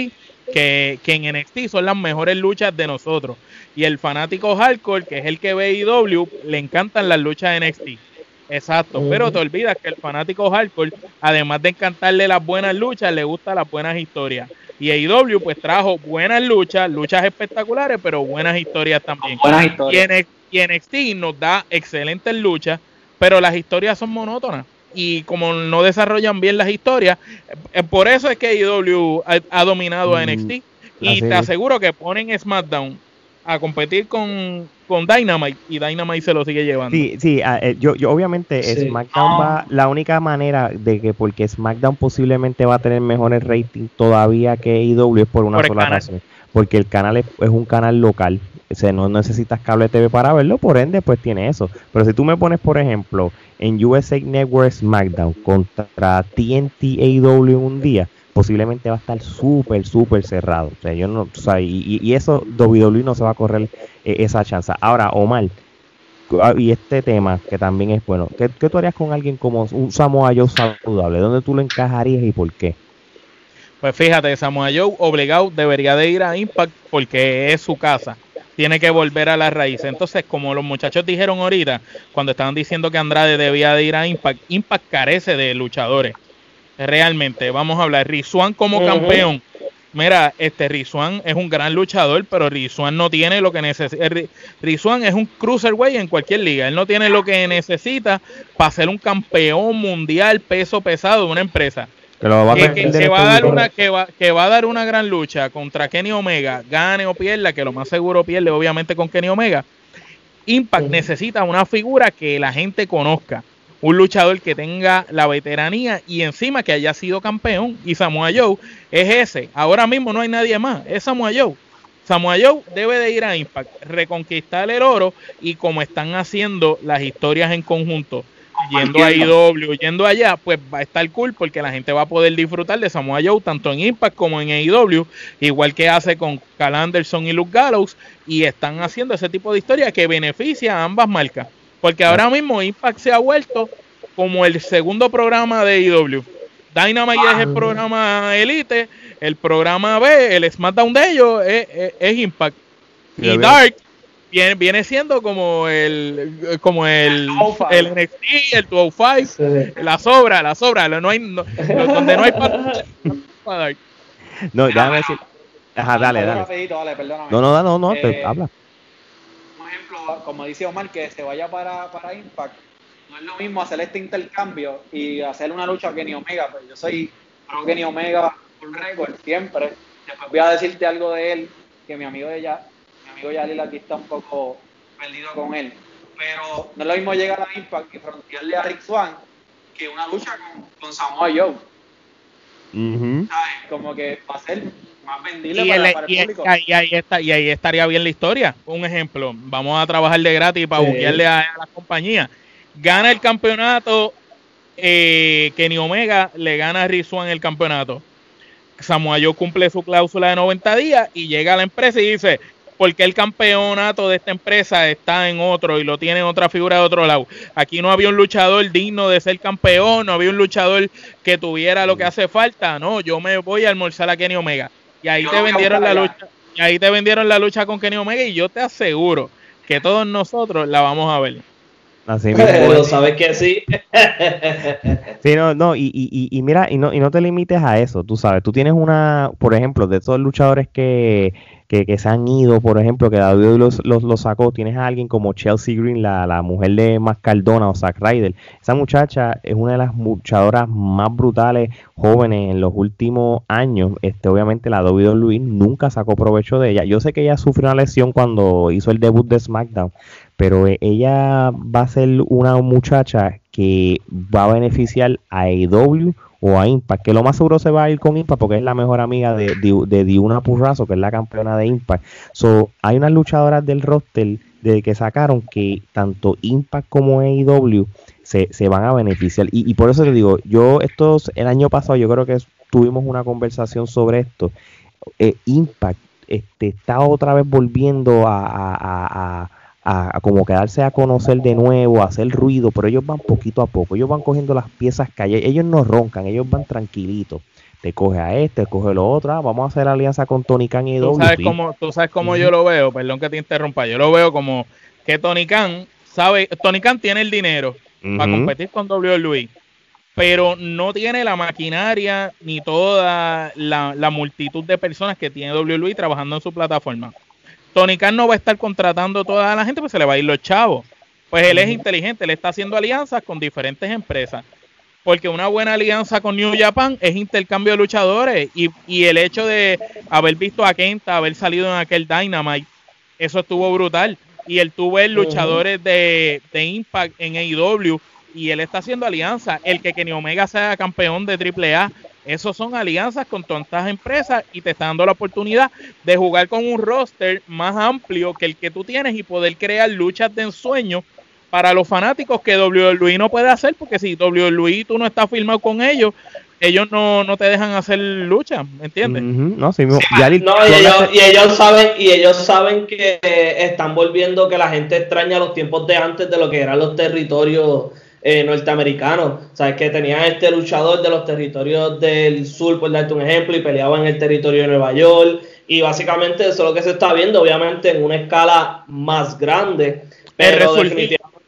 que, que en NXT son las mejores luchas de nosotros. Y el fanático hardcore, que es el que ve AEW, le encantan las luchas de NXT. Exacto, pero te olvidas que el fanático hardcore, además de encantarle las buenas luchas, le gusta las buenas historias. Y AEW pues trajo buenas luchas, luchas espectaculares, pero buenas historias también. Buenas historias. Y, NXT nos da excelentes luchas, pero las historias son monótonas. Y como no desarrollan bien las historias, eh, por eso es que AEW ha, dominado a NXT. Y te aseguro que ponen SmackDown a competir con, con Dynamite y Dynamite se lo sigue llevando. Sí, sí, ah, eh, yo, yo obviamente SmackDown va, la única manera de que, porque SmackDown posiblemente va a tener mejores ratings todavía que AEW es por una sola razón. Porque el canal es, un canal local, o sea, no necesitas cable TV para verlo, por ende, pues tiene eso. Pero si tú me pones, por ejemplo, en USA Network SmackDown contra TNT AEW en un día, posiblemente va a estar súper, súper cerrado. O sea, yo no, o sea, y, y, eso WWE no se va a correr eh, esa chance. Ahora, Omar, ah, y este tema que también es bueno, ¿qué, tú harías con alguien como un Samoa Joe saludable? ¿Dónde tú lo encajarías y por qué? Pues fíjate, Samoa Joe obligado debería de ir a Impact porque es su casa. Tiene que volver a la raíz. Entonces, como los muchachos dijeron ahorita, cuando estaban diciendo que Andrade debía de ir a Impact, Impact carece de luchadores realmente. Vamos a hablar. Rizuan como campeón. Mira, este Rizuan es un gran luchador, pero Rizuan no tiene lo que necesita. Rizuan es un cruiserweight en cualquier liga. Él no tiene lo que necesita para ser un campeón mundial peso pesado de una empresa. Que, va, a que, va a dar una, que, va, que va a dar una gran lucha contra Kenny Omega, gane o pierda, que lo más seguro pierde obviamente con Kenny Omega. Impact necesita una figura que la gente conozca un luchador que tenga la veteranía y encima que haya sido campeón. Y Samoa Joe es ese. Ahora mismo no hay nadie más. Es Samoa Joe. Samoa Joe debe de ir a Impact, reconquistar el oro y como están haciendo las historias en conjunto, yendo a IW, yendo allá, pues va a estar cool porque la gente va a poder disfrutar de Samoa Joe tanto en Impact como en AEW, igual que hace con Cal Anderson y Luke Gallows, y están haciendo ese tipo de historia que beneficia a ambas marcas. Porque ahora mismo Impact se ha vuelto como el segundo programa de IW. Dynamite es el ah. programa Elite, el programa B, el SmackDown de ellos es, Impact. Y Dark viene, viene siendo como el como el, el NXT, el 205, la sobra, la sobra, no hay donde no hay para No, déjame decir. Ajá, dale, dale. No, no, no, no, te, eh, habla como dice Omar, que se vaya para, para Impact, no es lo mismo hacer este intercambio y hacer una lucha Kenny Omega. Pues yo soy pro Kenny Omega por récord siempre. Después voy a decirte algo de él, que mi amigo de ya, mi amigo Yalil aquí está un poco perdido con él. Pero no es lo mismo llegar a Impact y frontearle a Rick Swan que una lucha con, con Samoa Joe. Como que va a ser más vendible para, el público. Y, ahí está, y ahí estaría bien la historia. Un ejemplo, vamos a trabajar de gratis para sí. a, la compañía. Gana el campeonato, eh, Kenny Omega le gana a Rizwan el campeonato. Samoa Joe cumple su cláusula de 90 días y llega a la empresa y dice, porque el campeonato de esta empresa está en otro y lo tiene otra figura de otro lado. Aquí no había un luchador digno de ser campeón, no había un luchador que tuviera lo que hace falta. No, yo me voy a almorzar a Kenny Omega. Y ahí te vendieron la lucha, y ahí te vendieron la lucha con Kenny Omega y yo te aseguro que todos nosotros la vamos a ver. Así mismo. sabes que sí. [laughs] sí, no, no, y, y, y, mira, y no, y no te limites a eso, tú sabes, tú tienes una, por ejemplo, de todos los luchadores que, que, se han ido, por ejemplo, que David los, los, sacó, tienes a alguien como Chelsea Green, la, la mujer de Mascardona o Zack Ryder. Esa muchacha es una de las luchadoras más brutales jóvenes en los últimos años. Este, obviamente la WWE nunca sacó provecho de ella. Yo sé que ella sufrió una lesión cuando hizo el debut de SmackDown, pero e, ella va a ser una muchacha que va a beneficiar a AEW o a Impact, que lo más seguro se va a ir con Impact porque es la mejor amiga de, de, Diuna Purrazo, que es la campeona de Impact. So, hay unas luchadoras del roster de que sacaron que tanto Impact como AEW se, se van a beneficiar. Y, por eso te digo, yo estos, el año pasado yo creo que tuvimos una conversación sobre esto. Eh, Impact este, está otra vez volviendo a, como quedarse a conocer de nuevo, a hacer ruido, pero ellos van poquito a poco, ellos van cogiendo las piezas calle, ellos no roncan, ellos van tranquilitos. Te coge a este, coge lo otro, ah, vamos a hacer alianza con Tony Khan y ¿Tú sabes cómo, tú sabes cómo yo lo veo, perdón que te interrumpa, yo lo veo como que Tony Khan sabe, Tony Khan tiene el dinero para competir con WWE, pero no tiene la maquinaria ni toda la, la multitud de personas que tiene WWE trabajando en su plataforma. Tony Khan no va a estar contratando toda la gente, pues se le va a ir los chavos. Pues él es inteligente, él está haciendo alianzas con diferentes empresas. Porque una buena alianza con New Japan es intercambio de luchadores. Y, el hecho de haber visto a Kenta, haber salido en aquel Dynamite, eso estuvo brutal. Y él tuvo el luchadores de, de Impact en AEW y él está haciendo alianza. El que Kenny Omega sea campeón de AAA esos son alianzas con tantas empresas y te está dando la oportunidad de jugar con un roster más amplio que el que tú tienes y poder crear luchas de ensueño para los fanáticos que WWE no puede hacer, porque si WWE tú no estás firmado con ellos, ellos no, no te dejan hacer lucha, ¿me entiendes? No, sí, y, ellos, saben y ellos saben que están volviendo que la gente extraña los tiempos de antes de lo que eran los territorios eh, norteamericanos. Sabes que tenían este luchador de los territorios del sur, por darte un ejemplo, y peleaba en el territorio de Nueva York. Y básicamente eso es lo que se está viendo, obviamente en una escala más grande. Pero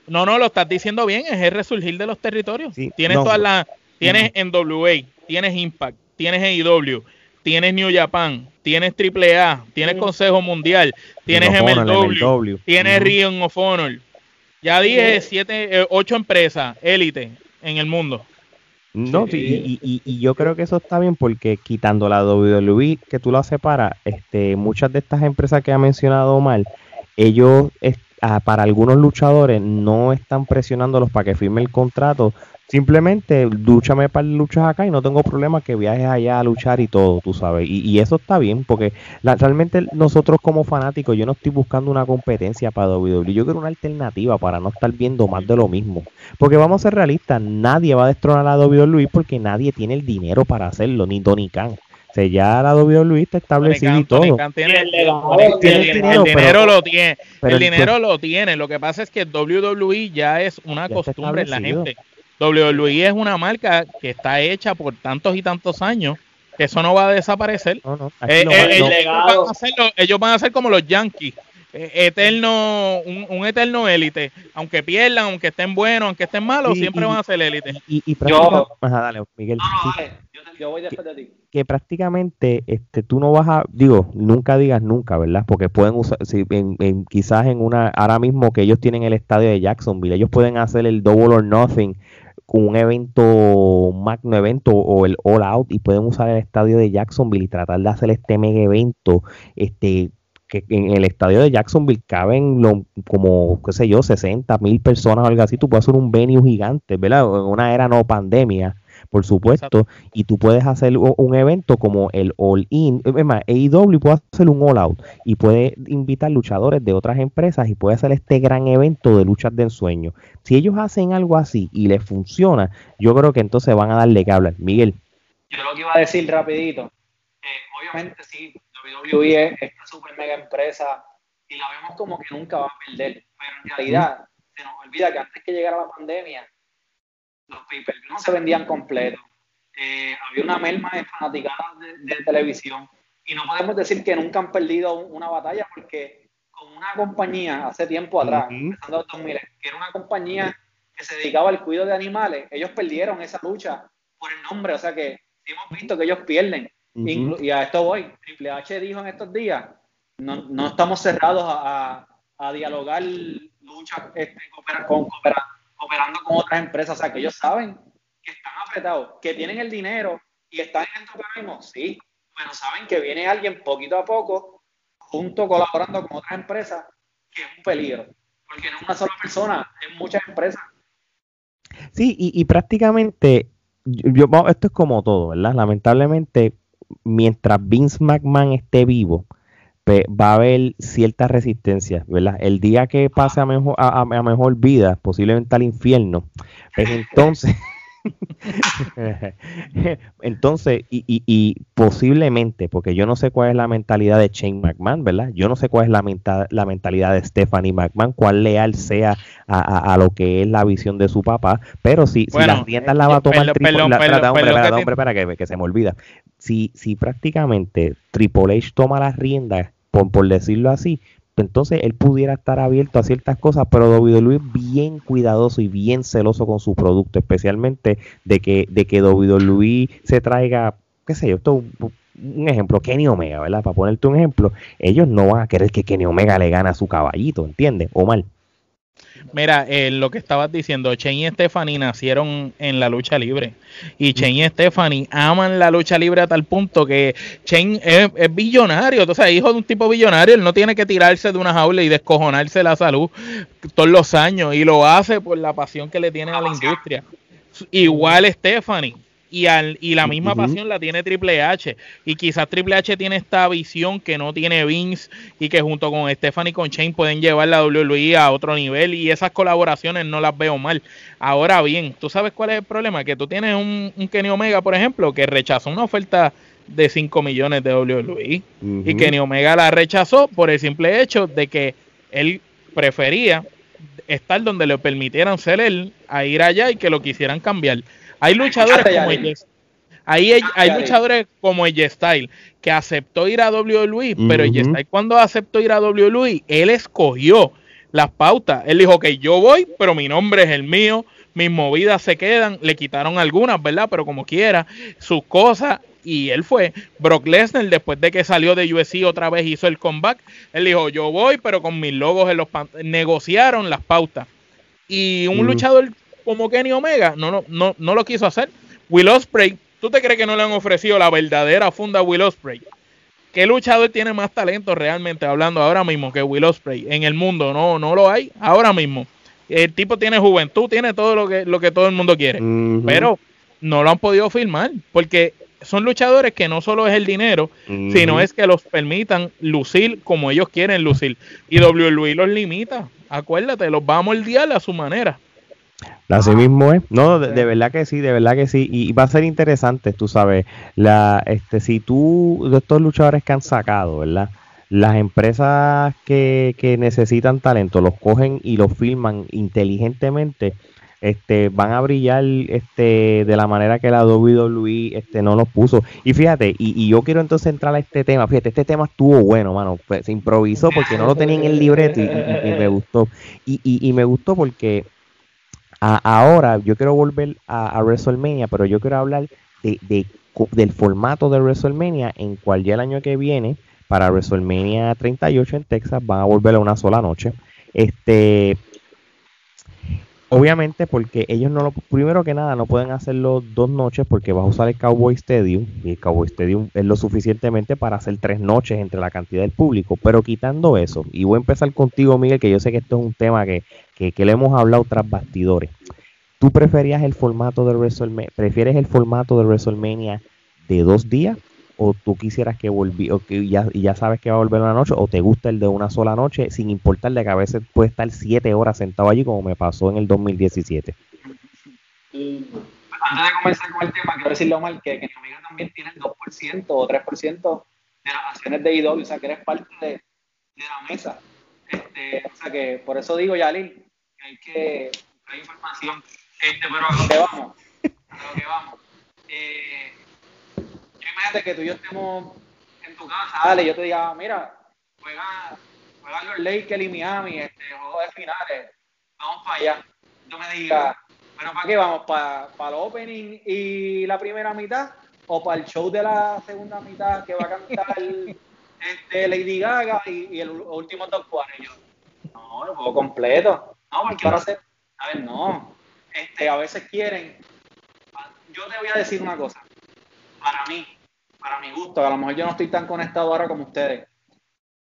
No, no, lo estás diciendo bien, es el resurgir de los territorios. tienes todas las, tienes en WA, tienes Impact, tienes AEW, tienes New Japan, tienes AAA, tienes Consejo Mundial, tienes MLW, tienes Ring of Honor, ya dije siete, eh, ocho empresas élite en el mundo. No, y, y, yo creo que eso está bien porque quitando la WWE que tú la separas, este, muchas de estas empresas que ha mencionado mal, ellos ah, para algunos luchadores no están presionándolos para que firme el contrato, Simplemente lúchame para luchas acá y no tengo problema que viajes allá a luchar y todo, tú sabes. Y, eso está bien, porque realmente nosotros como fanáticos, yo no estoy buscando una competencia para WWE, yo quiero una alternativa para no estar viendo más de lo mismo. Porque vamos a ser realistas, nadie va a destronar a WWE porque nadie tiene el dinero para hacerlo, ni Tony Khan. O sea, ya la WWE está establecido y todo. el, dinero lo tiene. el dinero lo tiene. Lo que pasa es que WWE ya es una costumbre en la gente. WWE es una marca que está hecha por tantos y tantos años que eso no va a desaparecer. Eh, ellos, van a ser como los Yankees. Eh, eterno, un, eterno élite, aunque pierdan, aunque estén buenos, aunque estén malos, siempre van a ser élite. Y, yo, dale, Miguel. yo, voy después de ti. Que prácticamente este, tú no vas a, digo, nunca digas nunca, ¿verdad? Porque pueden usar, si, en, quizás en una, ahora mismo que ellos tienen el estadio de Jacksonville, ellos pueden hacer el double or nothing un evento, magno evento o el All Out y pueden usar el estadio de Jacksonville y tratar de hacer este mega evento, este que en el estadio de Jacksonville caben lo, como, qué sé yo, 60 mil personas o algo así, tú puedes hacer un venue gigante, ¿verdad? En una era no pandemia por supuesto, y tú puedes hacer un evento como el All In, es más, AEW puede hacer un All Out y puede invitar luchadores de otras empresas y puede hacer este gran evento de luchas de ensueño. Si ellos hacen algo así y les funciona, yo creo que entonces van a darle que hablar. Miguel. Yo lo que iba a decir rapidito obviamente sí, WWE es esta super mega empresa y la vemos como que nunca va a perder, pero en realidad se nos olvida que antes que llegara la pandemia, los pay no se vendían completos. Eh, había una merma de fanaticadas de, televisión. Y no podemos decir que nunca han perdido una batalla porque con una compañía hace tiempo atrás, empezando en 2000, que era una compañía que se dedicaba al cuidado de animales, ellos perdieron esa lucha por el nombre, o sea que hemos visto que ellos pierden. Y a esto voy. Triple H dijo en estos días, no, no estamos cerrados a, a, dialogar lucha este, con, cooperando con otras empresas, o sea que ellos saben que están apretados, que tienen el dinero y están en el tocarismo, sí, pero saben que viene alguien poquito a poco, junto colaborando con otras empresas, que es un peligro, porque no es una sola persona, es muchas empresas. Sí, y prácticamente, yo, esto es como todo, ¿verdad? Lamentablemente, mientras Vince McMahon esté vivo, va a haber cierta resistencia, ¿verdad? El día que pase a mejor, a, mejor vida, posiblemente al infierno, pues entonces, [laughs] entonces, y, y, y, posiblemente, porque yo no sé cuál es la mentalidad de Shane McMahon, ¿verdad? Yo no sé cuál es la, la mentalidad de Stephanie McMahon, cuál leal sea a, lo que es la visión de su papá, pero si, si las tiendas la va a tomar Triple hombre, para que, que se me olvida. Si, si prácticamente Triple H toma las riendas por, decirlo así, entonces él pudiera estar abierto a ciertas cosas, pero WWE bien cuidadoso y bien celoso con su producto, especialmente de que, de que WWE se traiga, qué sé yo, esto un ejemplo, Kenny Omega, ¿verdad? Para ponerte un ejemplo, ellos no van a querer que Kenny Omega le gane a su caballito, ¿entiendes? O mal. Mira, eh, lo que estabas diciendo, Chen y Stephanie nacieron en la lucha libre. Y Chen y Stephanie aman la lucha libre a tal punto que Chen es, billonario, entonces hijo de un tipo billonario, él no tiene que tirarse de una jaula y descojonarse la salud todos los años. Y lo hace por la pasión que le tiene a la industria. Igual Stephanie y, al, y la misma pasión la tiene Triple H. Y quizás Triple H tiene esta visión que no tiene Vince y que junto con Stephanie y con Shane pueden llevar la WWE a otro nivel y esas colaboraciones no las veo mal. Ahora bien, ¿tú sabes cuál es el problema? Que tú tienes un, Kenny Omega, por ejemplo, que rechazó una oferta de 5 millones de WWE y Kenny Omega la rechazó por el simple hecho de que él prefería estar donde le permitieran ser él a ir allá y que lo quisieran cambiar. Hay luchadores como ella. Ahí hay, luchadores como el Style que aceptó ir a WWE, pero el Style cuando aceptó ir a WWE, él escogió las pautas. Él dijo que yo voy, pero mi nombre es el mío, mis movidas se quedan, le quitaron algunas, ¿verdad? Pero como quiera, sus cosas y él fue. Brock Lesnar, después de que salió de UFC otra vez hizo el comeback, él dijo, yo voy, pero con mis logos en los negociaron las pautas. Y un luchador como Kenny Omega, no, no, no, no lo quiso hacer. Will Ospreay, ¿tú te crees que no le han ofrecido la verdadera funda a Will Ospreay? ¿Qué luchador tiene más talento realmente hablando ahora mismo que Will Ospreay en el mundo? No, no lo hay ahora mismo. El tipo tiene juventud, tiene todo lo que, lo que todo el mundo quiere, pero no lo han podido firmar porque son luchadores que no solo es el dinero, sino es que los permitan lucir como ellos quieren lucir. Y WWE los limita. Acuérdate, los va a moldear a su manera. Así mismo es. No, de, verdad que sí, de verdad que sí. Y, va a ser interesante, tú sabes, la, este, si tú, de estos luchadores que han sacado, ¿verdad? Las empresas que, que necesitan talento los cogen y los filman inteligentemente, este, van a brillar este, de la manera que la WWE este, no los puso. Y fíjate, y, yo quiero entonces entrar a este tema. Fíjate, este tema estuvo bueno, mano. Pues, se improvisó porque no lo tenía en el libreto y, me gustó. Y, y, me gustó porque ahora yo quiero volver a, WrestleMania, pero yo quiero hablar de, del formato de WrestleMania en cual ya el año que viene, para WrestleMania 38 en Texas, van a volver a una sola noche. Este, Obviamente porque ellos no lo, primero que nada no pueden hacerlo dos noches porque vas a usar el Cowboy Stadium y el Cowboy Stadium es lo suficientemente para hacer tres noches entre la cantidad del público, pero quitando eso, y voy a empezar contigo Miguel, que yo sé que esto es un tema que, que, que le hemos hablado tras bastidores. ¿Tú preferías el formato de WrestleMania, prefieres el formato de WrestleMania de dos días o tú quisieras que o que ya, ya sabes que va a volver una noche o te gusta el de una sola noche sin importarle que a veces puede estar siete horas sentado allí como me pasó en el 2017 a antes de comenzar con el tema, quiero decirle Omar que, que mi amiga también tiene el 2% o 3% de las acciones de IW, o sea, que eres parte de, la mesa. Este, o sea, que por eso digo, Yalil, hay que hay información. Este, pero a lo que vamos, a lo que vamos. Eh, yo imagínate que tú y yo estemos en tu casa, dale, yo te diga, mira, juega, juega los Lakers y Miami, este, juego de finales, vamos para allá. Tú me digas, bueno, ¿para qué vamos? ¿Para, para el opening y la primera mitad? ¿O para el show de la segunda mitad que va a cantar [laughs] este, Lady Gaga y, el último dos cuadros? no, lo juego completo. No, porque ahora se, a ver, no. Este, a veces quieren. Yo te voy a decir una cosa. Para mí, para mi gusto, a lo mejor yo no estoy tan conectado ahora como ustedes.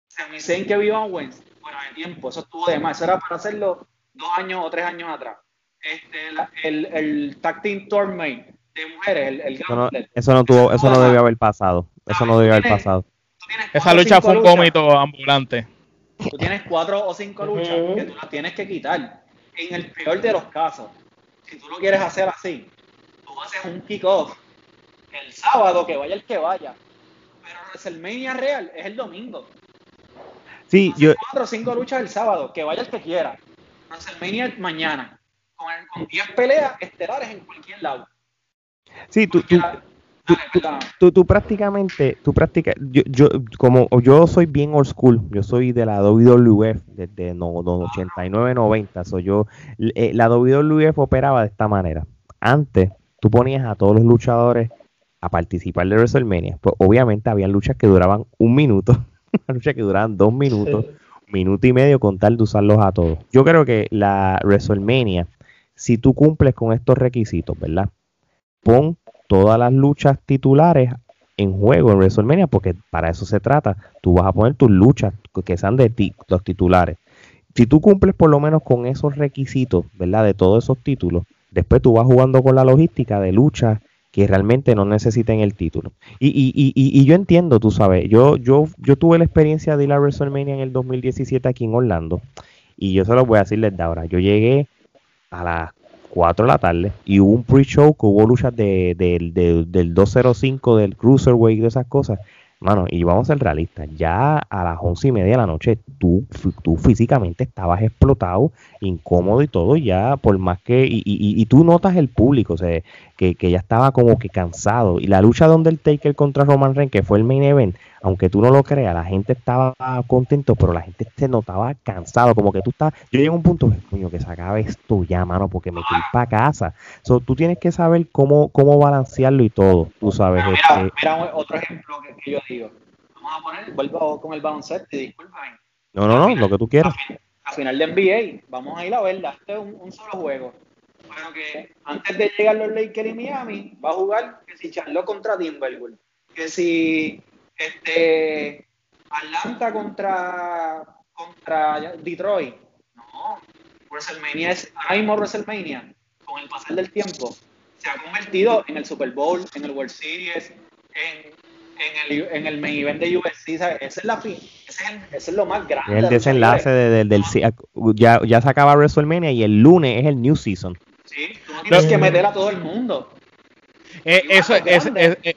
Se me dicen que viva Owens, bueno, de tiempo, eso estuvo de más. Eso era para hacerlo dos años o tres años atrás. Este, el, el tag team tournament de mujeres, el, el eso, no, eso no tuvo, eso no debió haber pasado. Eso no debió haber pasado. Esa lucha fue un vómito ambulante. Tú tienes cuatro o cinco luchas que tú las tienes que quitar en el peor de los casos, si tú lo quieres hacer así, tú haces un kickoff el sábado, que vaya el que vaya. Pero WrestleMania real es el domingo. Sí, yo. Cuatro o cinco luchas el sábado, que vaya el que quiera. WrestleMania mañana, con 10 peleas estelares en cualquier lado. Sí, tú, tú, tú, tú, prácticamente, tú yo, yo, como yo soy bien old school, yo soy de la WWF desde no, 89, 90, so yo, eh, la WWF operaba de esta manera. Antes, tú ponías a todos los luchadores a participar de WrestleMania, pues obviamente había luchas que duraban un minuto, [laughs] luchas que duraban dos minutos, minuto y medio con tal de usarlos a todos. Yo creo que la WrestleMania, si tú cumples con estos requisitos, ¿verdad? Pon todas las luchas titulares en juego en WrestleMania, porque para eso se trata. Tú vas a poner tus luchas que sean de ti, los titulares. Si tú cumples por lo menos con esos requisitos, ¿verdad? De todos esos títulos, después tú vas jugando con la logística de luchas que realmente no necesiten el título. Y, y, y, y, yo entiendo, tú sabes, yo, yo, yo tuve la experiencia de ir a WrestleMania en el 2017 aquí en Orlando, y yo se lo voy a decir desde ahora. Yo llegué a las 4 de la tarde y hubo un pre-show que hubo luchas de, del 205 del Cruiserweight de esas cosas. Mano, y vamos a ser realistas, ya a las once y media de la noche tú, tú físicamente estabas explotado, incómodo y todo, ya por más que, y, y, y tú notas el público, o sea, que, que, ya estaba como que cansado. Y la lucha de Undertaker contra Roman Reigns, que fue el main event, aunque tú no lo creas, la gente estaba contento, pero la gente se notaba cansado, como que tú estás, yo llego a un punto, coño, que se acabe esto ya, mano, porque me quiero para casa. So, tú tienes que saber cómo, cómo balancearlo y todo, tú sabes. Mira, este mira, otro ejemplo que, yo digo. Vamos a poner, vuelvo con el baloncesto. No, no, no, lo que tú quieras. A, final de NBA, vamos a ir a verla, este es un, solo juego. Bueno, que antes de llegar los Lakers y Miami, va a jugar que si Charlotte contra Timberwolves, que si este, Atlanta contra, contra Detroit. No, WrestleMania es, ahora mismo WrestleMania, con el pasar del tiempo, se ha convertido en el Super Bowl, en el World Series, en, en el, en el main event de UFC. Ese es, la, ese, es ese es lo más grande. El desenlace de, del, ya, ya se acaba WrestleMania y el lunes es el New Season. Sí, tú no tienes que meter a todo el mundo. Eh, eso es, es,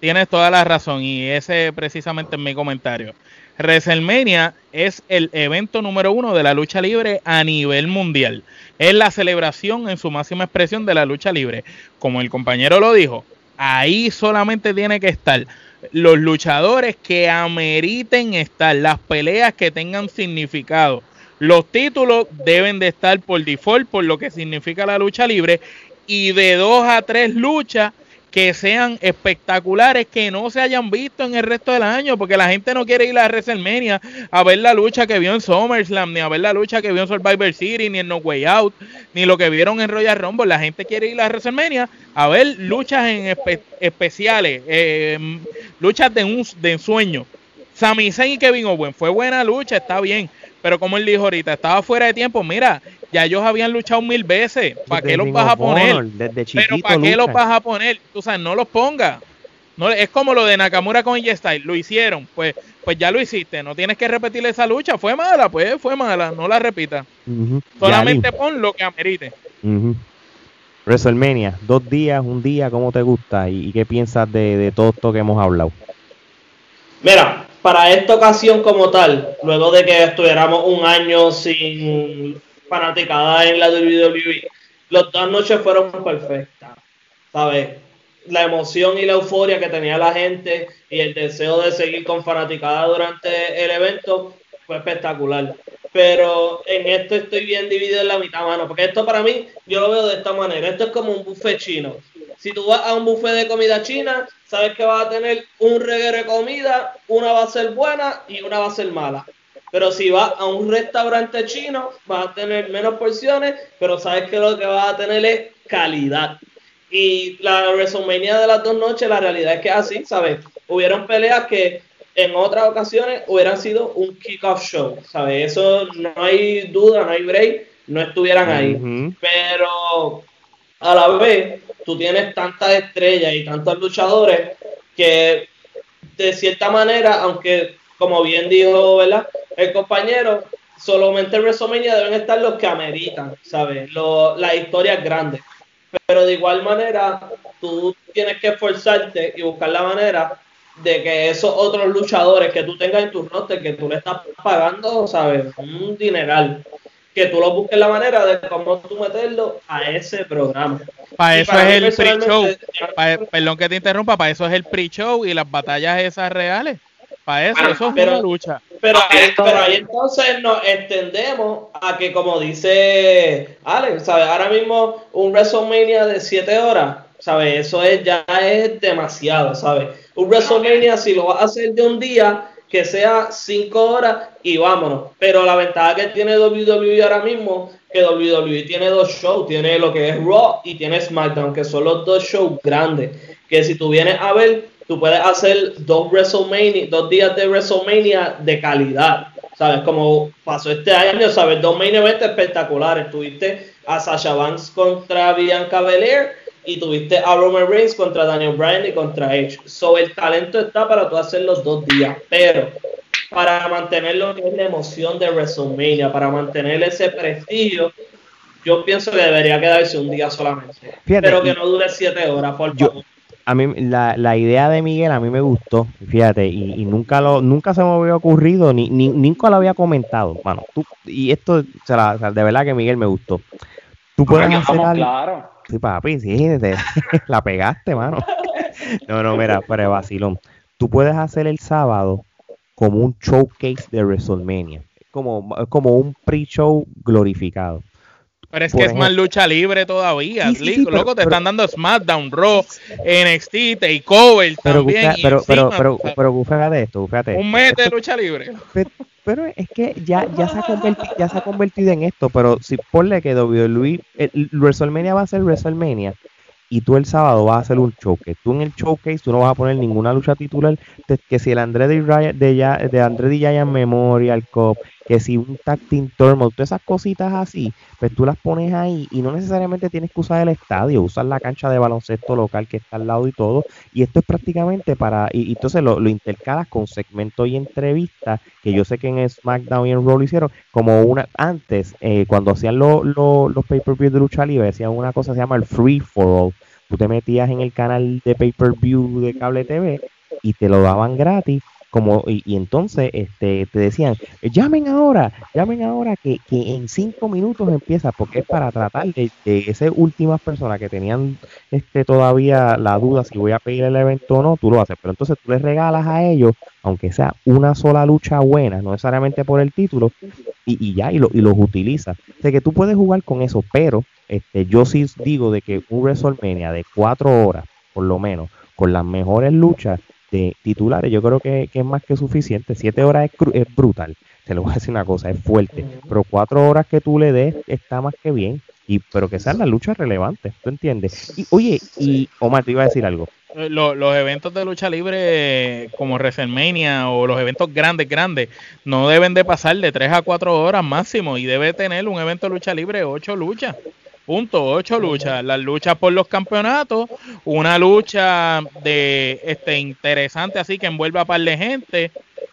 tienes toda la razón y ese precisamente es mi comentario. WrestleMania es el evento número uno de la lucha libre a nivel mundial. Es la celebración en su máxima expresión de la lucha libre. Como el compañero lo dijo, ahí solamente tiene que estar los luchadores que ameriten estar, las peleas que tengan significado. Los títulos deben de estar por default por lo que significa la lucha libre y de dos a tres luchas que sean espectaculares, que no se hayan visto en el resto del año, porque la gente no quiere ir a WrestleMania a ver la lucha que vio en SummerSlam, ni a ver la lucha que vio en Survivor City, ni en No Way Out, ni lo que vieron en Royal Rumble. La gente quiere ir a WrestleMania a ver luchas en especiales, eh, luchas de, un, de ensueño. Sami Zayn y Kevin Owens, fue buena lucha, está bien, pero como él dijo ahorita, estaba fuera de tiempo. Mira, ya ellos habían luchado mil veces. ¿Para qué los vas a poner? Pero ¿para qué los vas a poner? Tú sabes, no los pongas. No, es como lo de Nakamura con Style, lo hicieron, pues, pues ya lo hiciste, no tienes que repetir esa lucha, fue mala, pues fue mala, no la repita. Solamente pon lo que amerite. WrestleMania, dos días, un día, ¿cómo te gusta? ¿Y, qué piensas de, todo esto que hemos hablado? Mira, para esta ocasión como tal, luego de que estuviéramos un año sin fanaticada en la WWE, las dos noches fueron perfectas, ¿sabes? La emoción y la euforia que tenía la gente y el deseo de seguir con fanaticada durante el evento fue espectacular pero en esto estoy bien dividido en la mitad, mano, porque esto para mí, yo lo veo de esta manera, esto es como un buffet chino. Si tú vas a un buffet de comida china, sabes que vas a tener un reguero de comida, una va a ser buena y una va a ser mala. Pero si vas a un restaurante chino, vas a tener menos porciones, pero sabes que lo que vas a tener es calidad. Y la WrestleMania de las dos noches, la realidad es que así, ¿sabes? Hubieron peleas que en otras ocasiones hubieran sido un kickoff show, ¿sabes? Eso no hay duda, no hay break, no estuvieran ahí. Pero a la vez, tú tienes tantas estrellas y tantos luchadores que de cierta manera, aunque como bien dijo ¿verdad? el compañero, solamente en WrestleMania deben estar los que ameritan, ¿sabes? las historias grandes. Pero de igual manera, tú tienes que esforzarte y buscar la manera de que esos otros luchadores que tú tengas en tu roster, que tú le estás pagando, ¿sabes? Un dineral, que tú lo busques la manera de cómo tú meterlo a ese programa. Para eso es el pre-show. Perdón que te interrumpa, para eso es el pre-show y las batallas esas reales. Para eso, eso es una lucha. Pero, pero ahí entonces nos extendemos a que, como dice Alex, ¿sabes? Ahora mismo un WrestleMania de 7 horas, ¿sabes? Eso es, ya es demasiado, ¿sabes? un WrestleMania, si lo vas a hacer de un día, que sea cinco horas y vámonos. Pero la ventaja que tiene WWE ahora mismo, que WWE tiene dos shows, tiene lo que es Raw y tiene SmackDown, que son los dos shows grandes. Que si tú vienes a ver, tú puedes hacer dos WrestleMania, dos días de WrestleMania de calidad. ¿Sabes? Como pasó este año, ¿sabes? Dos main events espectaculares. Tuviste a Sasha Banks contra Bianca Belair y tuviste a Roman Reigns contra Daniel Bryan y contra Edge. So el talento está para tú hacer los dos días, pero para mantener lo que es la emoción de WrestleMania, para mantener ese prestigio, yo pienso que debería quedarse un día solamente. pero que no dure siete horas, por favor. A mí la, la, idea de Miguel a mí me gustó, fíjate, y, nunca lo nunca se me había ocurrido, ni, ni nunca lo había comentado, bueno, tú, y esto, de verdad que Miguel me gustó. Tú puedes hacer algo, Sí, papi, sí, la pegaste, mano. No, no, mira, pero vacilón. Tú puedes hacer el sábado como un showcase de WrestleMania. Como, como un pre-show glorificado. Pero es que es más lucha libre todavía. loco, te están dando SmackDown, Raw, NXT, Takeover pero, también. Pero, pero, pero, pero, pero, esto, fíjate. Un mes de lucha libre. Pero, es que ya, ya, se ha convertido, ya se ha convertido en esto. Pero si ponle que WWE, el, WrestleMania va a ser WrestleMania y tú el sábado vas a hacer un showcase. Tú en el showcase tú no vas a poner ninguna lucha titular. Que si el André de, de, de André de Memorial Cup, que si un tag team todas esas cositas así, pues tú las pones ahí y no necesariamente tienes que usar el estadio, usar la cancha de baloncesto local que está al lado y todo. Y esto es prácticamente para, y, entonces lo, intercalas con segmentos y entrevistas, que yo sé que en SmackDown y en Raw lo hicieron, como una, antes, eh, cuando hacían los pay-per-view de lucha libre, hacían una cosa que se llama el free for all. Tú te metías en el canal de pay-per-view de cable TV y te lo daban gratis como y, entonces este te decían llamen ahora llamen ahora que, que, en cinco minutos empieza porque es para tratar de, de esas últimas personas que tenían este todavía la duda si voy a pedir el evento o no tú lo haces. Pero entonces tú les regalas a ellos aunque sea una sola lucha buena no necesariamente por el título y, y ya y, lo, y los utilizas. O sea que tú puedes jugar con eso pero este yo sí digo de que un WrestleMania de cuatro horas por lo menos con las mejores luchas de titulares, yo creo que, es más que suficiente. Siete horas es, brutal, te lo voy a decir una cosa, es fuerte. Pero cuatro horas que tú le des está más que bien. Y, pero que sean las luchas relevantes, ¿tú entiendes? Y oye, y Omar, te iba a decir algo. Eh, los, eventos de lucha libre como WrestleMania o los eventos grandes, grandes, no deben de pasar de tres a cuatro horas máximo y debe tener un evento de lucha libre ocho luchas. Punto, ocho luchas. Las luchas por los campeonatos, una lucha de este interesante así que envuelve a par de gente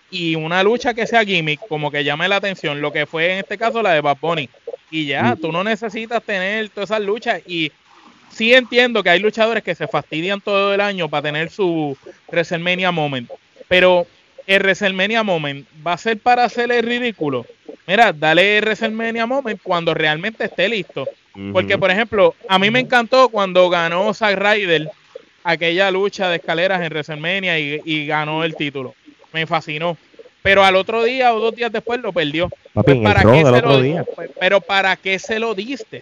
y una lucha que sea gimmick, como que llame la atención, lo que fue en este caso la de Bad Bunny. Y ya, tú no necesitas tener todas esas luchas y sí entiendo que hay luchadores que se fastidian todo el año para tener su WrestleMania Moment, pero el WrestleMania Moment va a ser para hacerle ridículo. Mira, dale el WrestleMania Moment cuando realmente esté listo. Porque, por ejemplo, a mí me encantó cuando ganó Zack Ryder aquella lucha de escaleras en WrestleMania y, ganó el título. Me fascinó. Pero al otro día o dos días después lo perdió. Pues, ¿para qué se lo, pues, pero ¿para qué se lo diste?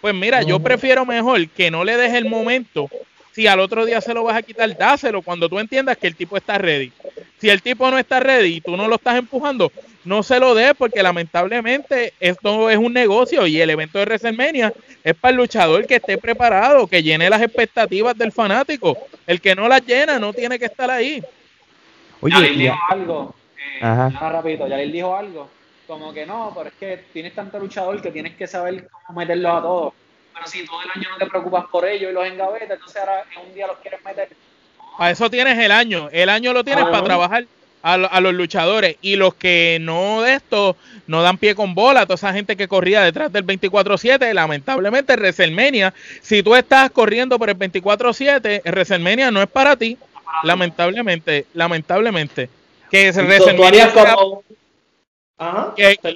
Pues mira, yo prefiero mejor que no le deje el momento. Si al otro día se lo vas a quitar, dáselo cuando tú entiendas que el tipo está ready. Si el tipo no está ready y tú no lo estás empujando, no se lo dé porque lamentablemente esto es un negocio y el evento de WrestleMania es para el luchador que esté preparado, que llene las expectativas del fanático. El que no las llena no tiene que estar ahí. Oye, ya dijo algo. Eh, rápido, ya le dijo algo como que no, pero es que tienes tanto luchador que tienes que saber cómo meterlos a todos. Pero si todo el año no te preocupas por ellos y los engavetas, entonces ahora en un día los quieres meter. Para eso tienes el año. El año lo tienes para trabajar a, los luchadores. Y los que no de esto no dan pie con bola, toda esa gente que corría detrás del 24-7, lamentablemente WrestleMania, si tú estás corriendo por el 24-7, WrestleMania no es para ti. Lamentablemente, lamentablemente. Que WrestleMania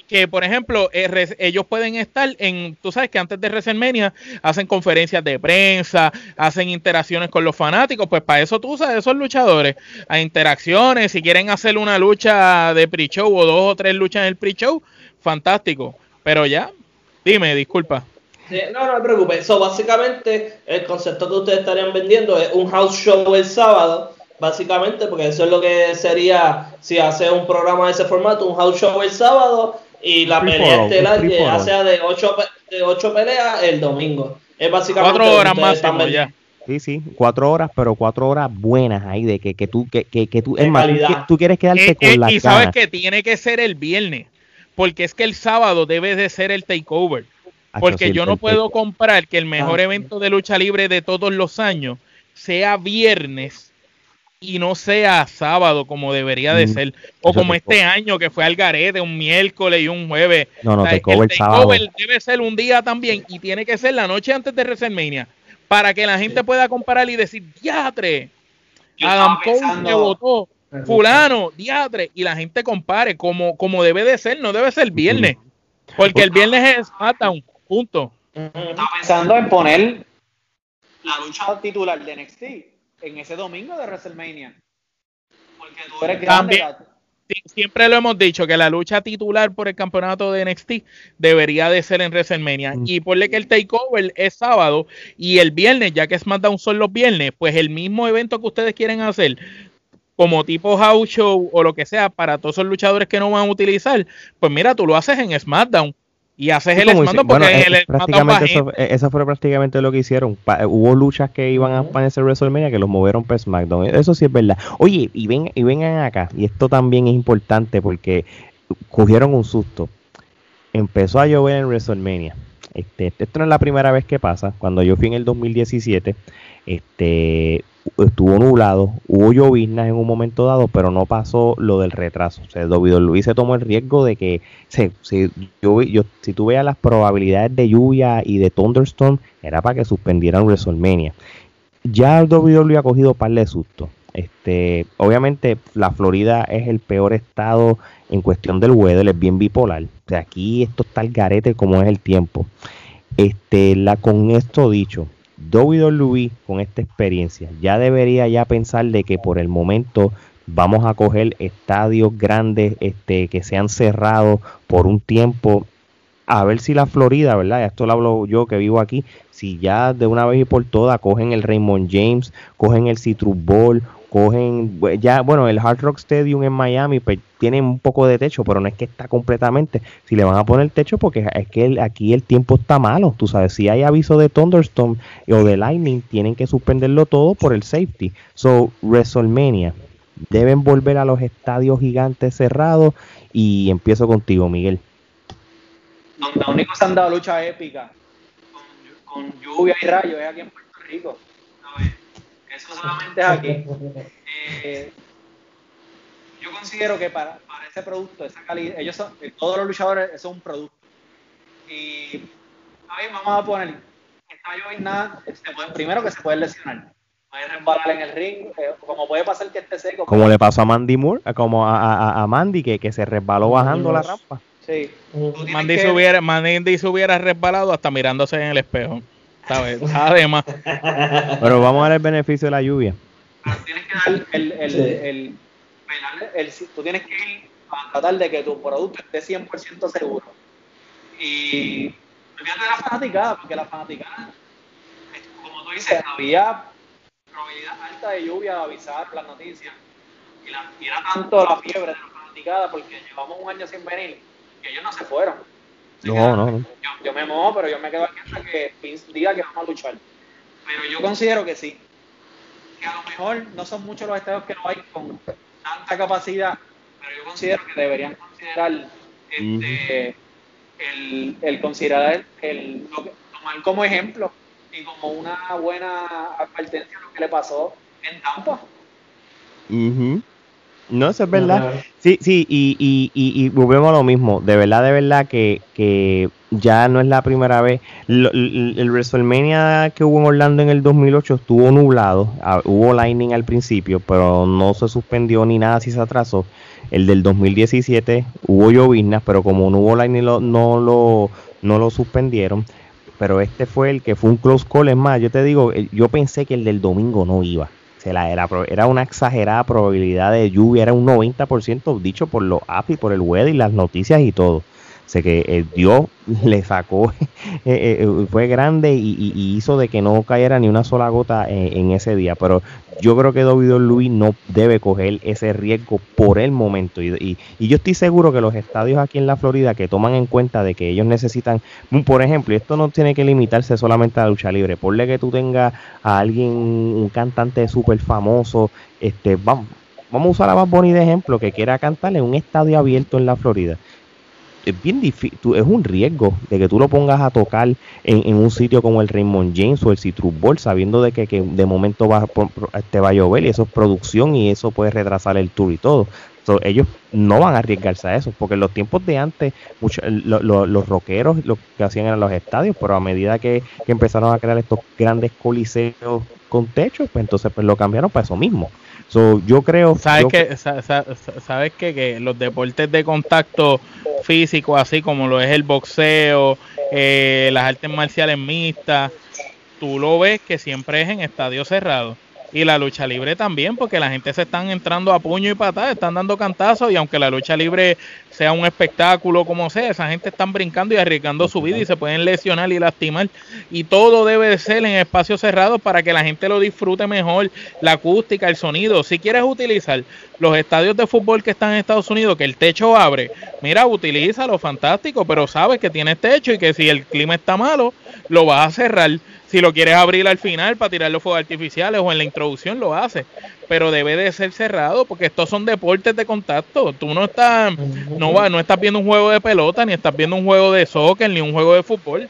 que, por ejemplo, eh, ellos pueden estar en, tú sabes que antes de WrestleMania hacen conferencias de prensa, hacen interacciones con los fanáticos, pues para eso tú usas esos luchadores, a interacciones, si quieren hacer una lucha de pre-show o dos o tres luchas en el pre-show, fantástico, pero ya, dime, disculpa. no, no me preocupes, eso básicamente el concepto que ustedes estarían vendiendo es un house show el sábado básicamente, porque eso es lo que sería si hace un programa de ese formato, un house show el sábado y la pelea estelar ya sea de ocho, de ocho peleas el domingo. Es básicamente cuatro horas más ya. Sí, sí, cuatro horas, pero cuatro horas buenas ahí, de que, que tú, que, que, que tú, es más, tú, quieres quedarte eh, con eh, la Y sabes que tiene que ser el viernes, porque es que el sábado debe de ser el takeover. Porque yo no puedo comprar que el mejor ah. evento de lucha libre de todos los años sea viernes y no sea sábado como debería de mm, ser. O como este año que fue al Garete, un miércoles y un jueves. No, no, te el, el sábado. debe ser un día también y tiene que ser la noche antes de WrestleMania para que la gente pueda comparar y decir, diatre, Adam Cole me votó, fulano, diatre, y la gente compare como, como debe de ser, no debe ser viernes. Porque el viernes es SmackDown, punto. Estaba pensando en poner la lucha titular de NXT en ese domingo de WrestleMania. Porque tú eres grande. siempre lo hemos dicho que la lucha titular por el campeonato de NXT debería de ser en WrestleMania. Mm. Y por que el takeover es sábado y el viernes, ya que es SmackDown son los viernes, pues el mismo evento que ustedes quieren hacer como tipo house show o lo que sea para todos esos luchadores que no van a utilizar, pues mira, tú lo haces en SmackDown y haces el porque bueno, el prácticamente eso, e, eso, fue prácticamente lo que hicieron. hubo luchas que iban a aparecer WrestleMania que los movieron para SmackDown. Eso sí es verdad. Oye, y, ven, y vengan acá, y esto también es importante porque cogieron un susto. Empezó a llover en WrestleMania. Este, esto no es la primera vez que pasa. Cuando yo fui en el 2017, este, estuvo nublado, hubo lloviznas en un momento dado, pero no pasó lo del retraso. O sea, Luis se tomó el riesgo de que si, yo, si tú veas las probabilidades de lluvia y de thunderstorm, era para que suspendieran WrestleMania. Ya WWE ha cogido par de susto. Este, obviamente la Florida es el peor estado en cuestión del weather, es bien bipolar. Aquí esto está el garete como es el tiempo. Este, la, con esto dicho, WWE con esta experiencia ya debería ya pensar de que por el momento vamos a coger estadios grandes este, que sean cerrados por un tiempo a ver si la Florida, ¿verdad? Esto lo hablo yo que vivo aquí, si ya de una vez y por todas cogen el Raymond James, cogen el Citrus Bowl cogen ya bueno el Hard Rock Stadium en Miami pues, tiene un poco de techo pero no es que está completamente si le van a poner techo porque es que aquí el tiempo está malo tú sabes si hay aviso de thunderstorm o de lightning tienen que suspenderlo todo por el safety. So WrestleMania deben volver a los estadios gigantes cerrados y empiezo contigo Miguel. Donde se han dado lucha épica con, lluvia y rayos aquí en Puerto Rico eso solamente es aquí. Eh, yo considero que para, para, ese producto, esa calidad, ellos son, eh, todos los luchadores, son un producto. Y a vamos a poner, va a llover nada, primero que se puede lesionar. Puede resbalar en el ring, eh, como puede pasar que esté seco. Como le pasó a Mandy Moore, como a, a, Mandy, que, que, se resbaló bajando la rampa. Sí. Mandy, se hubiera, Mandy se hubiera resbalado hasta mirándose en el espejo. ¿Sabes? [laughs] Además. Pero vamos a ver el beneficio de la lluvia. tienes que dar el, el, el, el, tú tienes que ir a tratar de que tu producto esté 100% seguro. Y fíjate de la fanaticada, porque la fanaticada, como tú dices, había probabilidad alta de lluvia de avisar las noticias. Y, la, y era tanto la fiebre de la fanaticada, porque llevamos un año sin venir, que ellos no se fueron. No, no, no. Yo, yo, me mojo, pero yo me quedo aquí hasta que diga que vamos a luchar. Pero yo considero que sí. Que a lo mejor no son muchos los estadios que no hay con tanta capacidad, pero yo considero que deberían considerar este, el, el, considerar el, tomar como ejemplo y como una buena advertencia lo que le pasó en Tampa. No, eso es verdad. Sí, sí, y, y, y, volvemos a lo mismo. De verdad, de verdad que, que ya no es la primera vez. el, WrestleMania que hubo en Orlando en el 2008 estuvo nublado. Ah, hubo lightning al principio, pero no se suspendió ni nada si se atrasó. El del 2017 hubo lloviznas, pero como no hubo lightning no, lo, no lo suspendieron. Pero este fue el que fue un close call. Es más, yo te digo, yo pensé que el del domingo no iba era, era una exagerada probabilidad de lluvia, era un 90% dicho por los apps y por el web y las noticias y todo. Sé que el Dios [laughs] le sacó, eh, eh, fue grande y, hizo de que no cayera ni una sola gota en, ese día. Pero yo creo que David Luis no debe coger ese riesgo por el momento. Y, yo estoy seguro que los estadios aquí en la Florida que toman en cuenta de que ellos necesitan, por ejemplo, esto no tiene que limitarse solamente a la lucha libre. Ponle que tú tengas a alguien, un cantante súper famoso, este, vamos, vamos a usar a Bad Bunny de ejemplo, que quiera cantar en un estadio abierto en la Florida es bien difícil, es un riesgo de que tú lo pongas a tocar en, un sitio como el Raymond James o el Citrus Ball, sabiendo de que, de momento va, te va a llover y eso es producción y eso puede retrasar el tour y todo. ellos no van a arriesgarse a eso, porque en los tiempos de antes, los rockeros lo que hacían eran los estadios, pero a medida que, empezaron a crear estos grandes coliseos con techo, pues entonces pues lo cambiaron para eso mismo. So, yo creo. ¿Sabes, que, sabes que, los deportes de contacto físico, así como lo es el boxeo, eh, las artes marciales mixtas, tú lo ves que siempre es en estadio cerrado y la lucha libre también, porque la gente se están entrando a puño y patada, están dando cantazos y aunque la lucha libre sea un espectáculo como sea, esa gente están brincando y arriesgando su vida y se pueden lesionar y lastimar y todo debe de ser en espacios cerrados para que la gente lo disfrute mejor, la acústica, el sonido. Si quieres utilizar los estadios de fútbol que están en Estados Unidos, que el techo abre, mira, utilízalo, fantástico, pero sabes que tienes techo y que si el clima está malo, lo vas a cerrar si lo quieres abrir al final para tirar los fuegos artificiales o en la introducción, lo haces. Pero debe de ser cerrado porque estos son deportes de contacto. Tú no estás, no, va, no estás viendo un juego de pelota, ni estás viendo un juego de soccer, ni un juego de fútbol.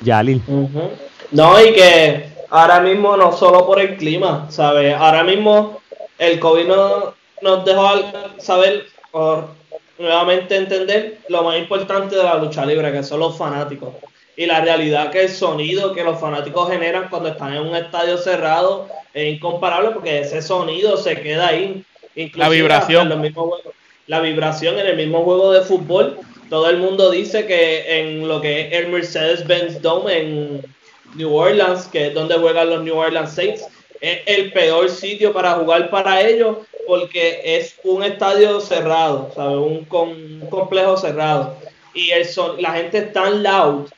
Yalil. No, y que ahora mismo no solo por el clima, ¿sabes? Ahora mismo el COVID no, nos dejó saber, o nuevamente entender lo más importante de la lucha libre, que son los fanáticos y la realidad que el sonido que los fanáticos generan cuando están en un estadio cerrado es incomparable porque ese sonido se queda ahí. la vibración. la vibración en el mismo juego de fútbol. Todo el mundo dice que en lo que es el Mercedes-Benz Dome en New Orleans, que es donde juegan los New Orleans Saints, es el peor sitio para jugar para ellos porque es un estadio cerrado, ¿sabes? Un, un complejo cerrado. Y el son, la gente es tan loud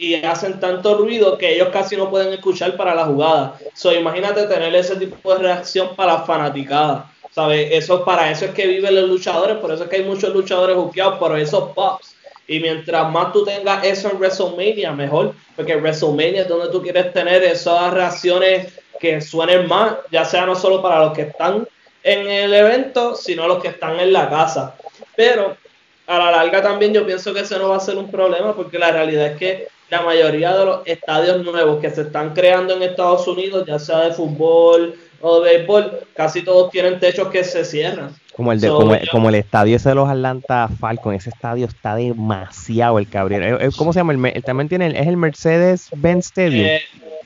y hacen tanto ruido que ellos casi no pueden escuchar para la jugada. So, imagínate tener ese tipo de reacción para la fanaticada. ¿Sabes? Eso, para eso es que viven los luchadores, por eso es que hay muchos luchadores buqueados por esos pops. Y mientras más tú tengas eso en WrestleMania, mejor. Porque WrestleMania es donde tú quieres tener esas reacciones que suenen más, ya sea no solo para los que están en el evento, sino los que están en la casa. Pero a la larga también yo pienso que eso no va a ser un problema, porque la realidad es que la mayoría de los estadios nuevos que se están creando en Estados Unidos, ya sea de fútbol, o de béisbol, casi todos tienen techos que se cierran. Como el, de, como, el estadio ese de los Atlanta Falcons, ese estadio está demasiado el cabrón. ¿Cómo se llama? El, también tiene, es el Mercedes-Benz Stadium. Eh,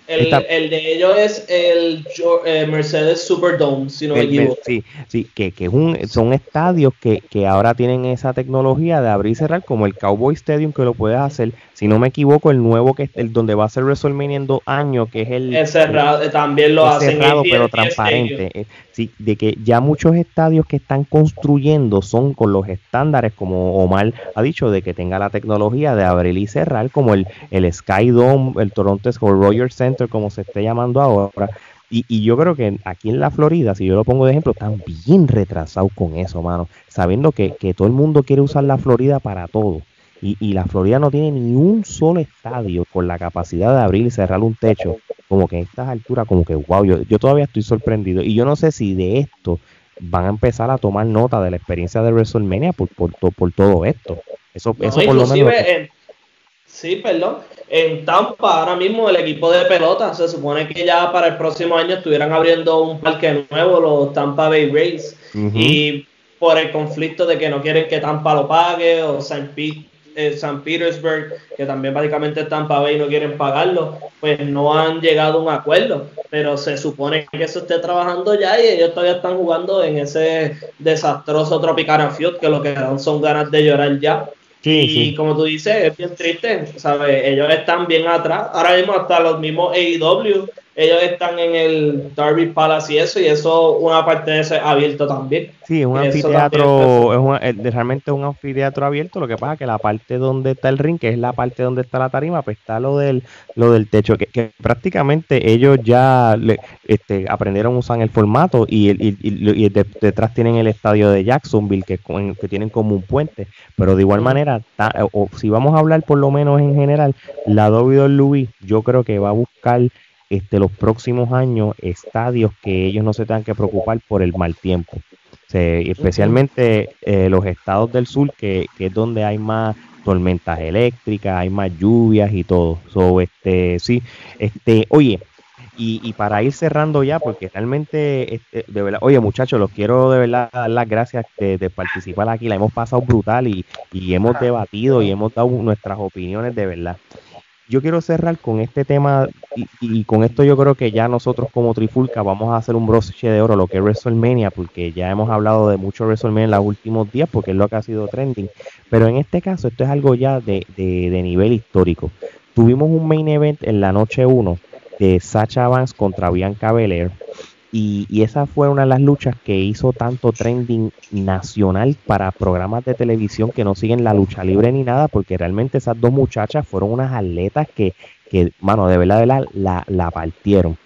el, el, de ellos es el eh, Mercedes Superdome, si no me equivoco. Sí, sí, que, que un, son estadios que, que, ahora tienen esa tecnología de abrir y cerrar, como el Cowboy Stadium, que lo puedes hacer. Si no me equivoco, el nuevo que el donde va a ser WrestleMania en dos años, que es el. Es cerrado, también lo hacen. cerrado, pero transparente. Eh, sí, de que ya muchos estadios que están construyendo son con los estándares, como Omar ha dicho, de que tenga la tecnología de abrir y cerrar, como el, el Sky Dome, el Toronto Royal Center como se esté llamando ahora. Y, yo creo que aquí en la Florida, si yo lo pongo de ejemplo, están bien retrasados con eso, mano. Sabiendo que, todo el mundo quiere usar la Florida para todo. Y, la Florida no tiene ni un solo estadio con la capacidad de abrir y cerrar un techo. Como que en estas alturas, como que wow, yo, yo todavía estoy sorprendido. Y yo no sé si de esto van a empezar a tomar nota de la experiencia de WrestleMania por, por, por todo esto. Eso, eso por lo menos. sí, perdón en Tampa, ahora mismo el equipo de pelota, se supone que ya para el próximo año estuvieran abriendo un parque nuevo, los Tampa Bay Rays, y por el conflicto de que no quieren que Tampa lo pague, o San, eh, San Petersburg, que también básicamente Tampa Bay no quieren pagarlo, pues no han llegado a un acuerdo, pero se supone que eso esté trabajando ya y ellos todavía están jugando en ese desastroso Tropicana Field, que lo que dan son ganas de llorar ya y como tú dices, es bien triste, ¿sabes? Ellos están bien atrás. Ahora mismo hasta los mismos AEW ellos están en el Derby Palace y eso, y eso una parte de eso es abierto también. Sí, es un anfiteatro, es realmente un anfiteatro abierto, lo que pasa es que la parte donde está el ring, que es la parte donde está la tarima, pues está lo del, lo del techo, que, prácticamente ellos ya este, aprendieron a usar el formato y, y, detrás tienen el estadio de Jacksonville, que, que tienen como un puente, pero de igual manera, o, si vamos a hablar por lo menos en general, la WWE yo creo que va a buscar este, los próximos años estadios que ellos no se tengan que preocupar por el mal tiempo. especialmente eh, los estados del sur, que, es donde hay más tormentas eléctricas, hay más lluvias y todo. So, este, sí, este, oye, y, para ir cerrando ya, porque realmente, este, de verdad, oye muchachos, los quiero de verdad dar las gracias de, participar aquí, la hemos pasado brutal y, y hemos debatido y hemos dado nuestras opiniones de verdad yo quiero cerrar con este tema y, con esto yo creo que ya nosotros como Trifulca vamos a hacer un broche de oro lo que es WrestleMania porque ya hemos hablado de mucho WrestleMania en los últimos días porque es lo que ha sido trending. Pero en este caso esto es algo ya de, de, nivel histórico. Tuvimos un main event en la noche 1 de Sacha Vance contra Bianca Belair y, esa fue una de las luchas que hizo tanto trending nacional para programas de televisión que no siguen la lucha libre ni nada, porque realmente esas dos muchachas fueron unas atletas que, que mano, de verdad, de la, la, partieron.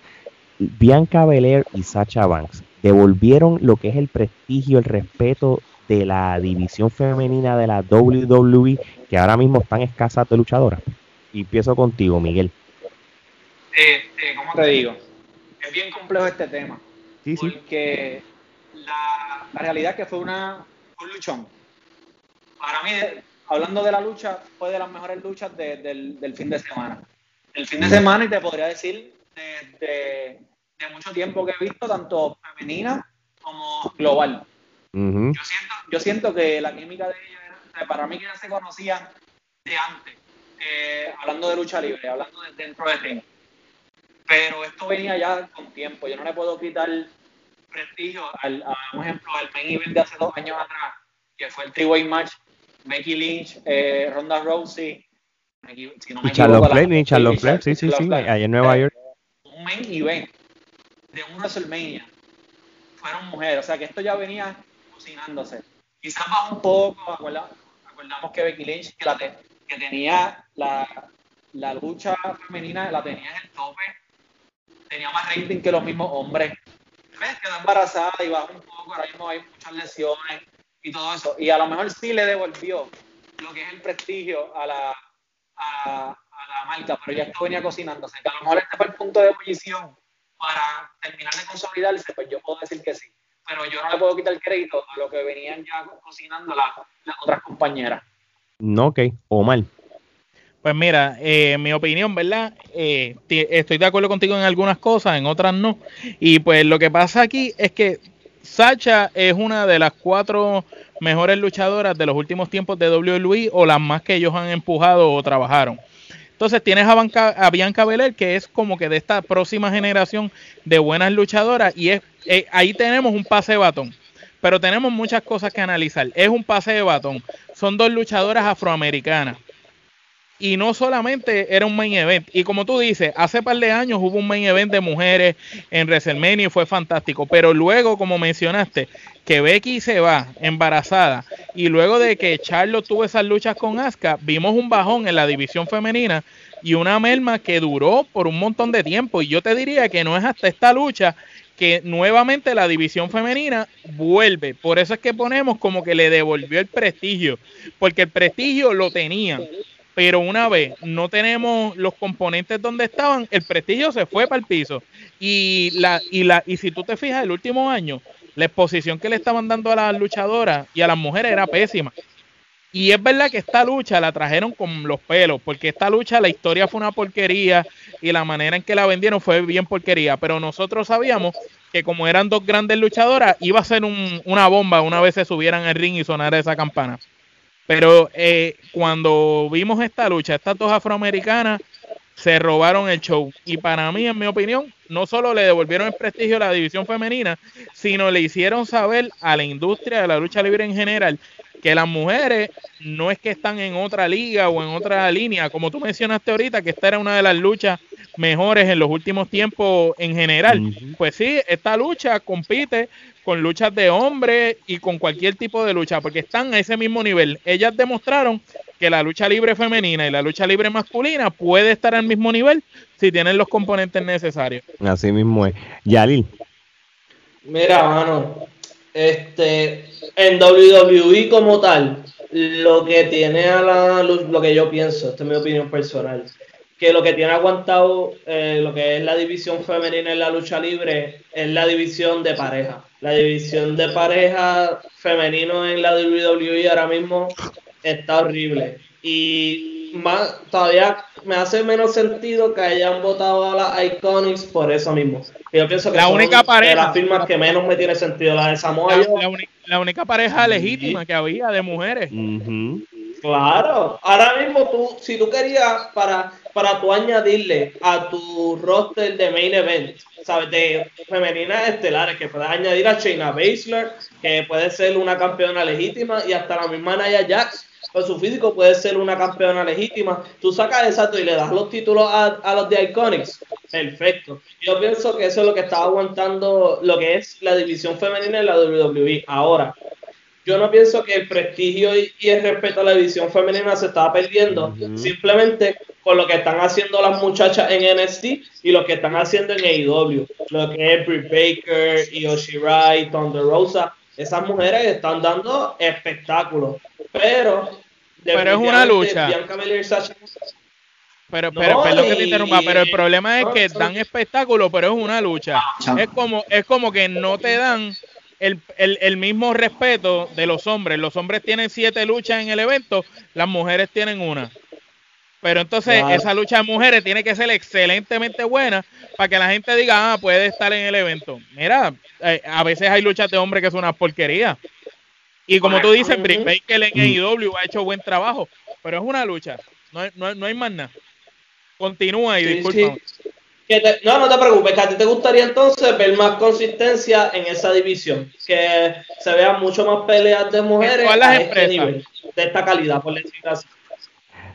Bianca Belair y Sacha Banks devolvieron lo que es el prestigio, el respeto de la división femenina de la WWE, que ahora mismo están escasas de luchadoras. Y empiezo contigo, Miguel. Eh, ¿Cómo te digo? Es bien complejo este tema. porque La, realidad es que fue una, un luchón. Para mí, hablando de la lucha, fue de las mejores luchas del, fin de semana. El fin de semana, y te podría decir, de, mucho tiempo que he visto, tanto femenina como global. yo, siento, yo siento que la química de ellos, para mí que ya se conocían de antes, eh, hablando de lucha libre, hablando de dentro de ring pero esto venía ya con tiempo. Yo no le puedo quitar prestigio al, a un ejemplo, al main event de hace dos años atrás, que fue el three-way match, Becky Lynch, eh, Ronda Rousey, si no me y Charlotte Flair, Charlotte Flair, sí, sí, sí, allá en Nueva York. Un main event de un WrestleMania fueron mujeres, o sea que esto ya venía cocinándose. Quizás bajó un poco, acordamos que Becky Lynch, que, la que tenía la, la lucha femenina, la tenía en el tope tenía más rating que los mismos hombres. Quedó embarazada y bajó un poco, ahora mismo hay muchas lesiones y todo eso. Y a lo mejor sí le devolvió lo que es el prestigio a la, a, la marca, pero ya esto venía cocinándose. Que a lo mejor este fue el punto de ebullición para terminar de consolidarse, pues yo puedo decir que sí. Pero yo no le puedo quitar crédito a lo que venían ya cocinando las otras compañeras. No, ok, o mal. Pues mira, eh, mi opinión, ¿verdad? Eh, estoy de acuerdo contigo en algunas cosas, en otras no. Y pues lo que pasa aquí es que Sacha es una de las cuatro mejores luchadoras de los últimos tiempos de WWE o las más que ellos han empujado o trabajaron. Entonces tienes a, Bianca Belair, que es como que de esta próxima generación de buenas luchadoras, y es eh, ahí tenemos un pase de batón. Pero tenemos muchas cosas que analizar. Es un pase de batón. Son dos luchadoras afroamericanas y no solamente era un main event. Y como tú dices, hace par de años hubo un main event de mujeres en WrestleMania y fue fantástico. Pero luego, como mencionaste, que Becky se va embarazada y luego de que Charlotte tuvo esas luchas con Asuka, vimos un bajón en la división femenina y una merma que duró por un montón de tiempo. Y yo te diría que no es hasta esta lucha que nuevamente la división femenina vuelve. Por eso es que ponemos como que le devolvió el prestigio, porque el prestigio lo tenía pero una vez no tenemos los componentes donde estaban, el prestigio se fue para el piso. Y la, y la, y si tú te fijas, el último año, la exposición que le estaban dando a las luchadoras y a las mujeres era pésima. Y es verdad que esta lucha la trajeron con los pelos, porque esta lucha, la historia fue una porquería y la manera en que la vendieron fue bien porquería. Pero nosotros sabíamos que como eran dos grandes luchadoras, iba a ser una bomba una vez se subieran al ring y sonara esa campana. Pero eh, cuando vimos esta lucha, estas dos afroamericanas se robaron el show. Y para mí, en mi opinión, no solo le devolvieron el prestigio a la división femenina, sino le hicieron saber a la industria de la lucha libre en general que las mujeres no es que están en otra liga o en otra línea, como tú mencionaste ahorita, que esta era una de las luchas mejores en los últimos tiempos en general. Pues sí, esta lucha compite con luchas de hombres y con cualquier tipo de lucha, porque están a ese mismo nivel. Ellas demostraron que la lucha libre femenina y la lucha libre masculina puede estar al mismo nivel si tienen los componentes necesarios. Así mismo es. Yalil. Mira, mano, este, en WWE como tal, lo que tiene a la lo que yo pienso, esta es mi opinión personal, que lo que tiene aguantado eh, lo que es la división femenina en la lucha libre es la división de pareja. La división de pareja femenino en la WWE ahora mismo está horrible. Y más, todavía me hace menos sentido que hayan votado a las Iconics por eso mismo. Yo pienso que la única pareja, de las firmas que menos me tiene sentido, la de Samoa. La, única pareja legítima que había de mujeres. Claro, ahora mismo tú, si tú querías para, para tú añadirle a tu roster de main event, sabes, de femeninas estelares, que puedes añadir a Shayna Baszler, que puede ser una campeona legítima, y hasta la misma Naya Jax, con su físico puede ser una campeona legítima. Tú sacas exacto y le das los títulos a, a los de Iconics. Perfecto. Yo pienso que eso es lo que está aguantando lo que es la división femenina en la WWE. Ahora, yo no pienso que el prestigio y, el respeto a la división femenina se estaba perdiendo, simplemente por lo que están haciendo las muchachas en NXT y lo que están haciendo en AEW, lo que es Britt Baker, Io Shirai, Thunder Rosa, esas mujeres están dando espectáculos, pero pero es una lucha. Pero, pero, perdón que te interrumpa, pero el problema es que dan espectáculo, pero es una lucha. Es como, es como que no te dan el, el, el, mismo respeto de los hombres. Los hombres tienen siete luchas en el evento, las mujeres tienen una. Pero entonces esa lucha de mujeres tiene que ser excelentemente buena para que la gente diga, ah, puede estar en el evento. Mira, eh, a veces hay luchas de hombres que son una porquería. Y como tú dices, Britt Baker en AEW ha hecho buen trabajo, pero es una lucha. No hay, no, no hay más nada. Continúa y disculpa no, no te preocupes, que a ti te gustaría entonces ver más consistencia en esa división, que se vean mucho más peleas de mujeres a este nivel, de esta calidad, por decirlo así.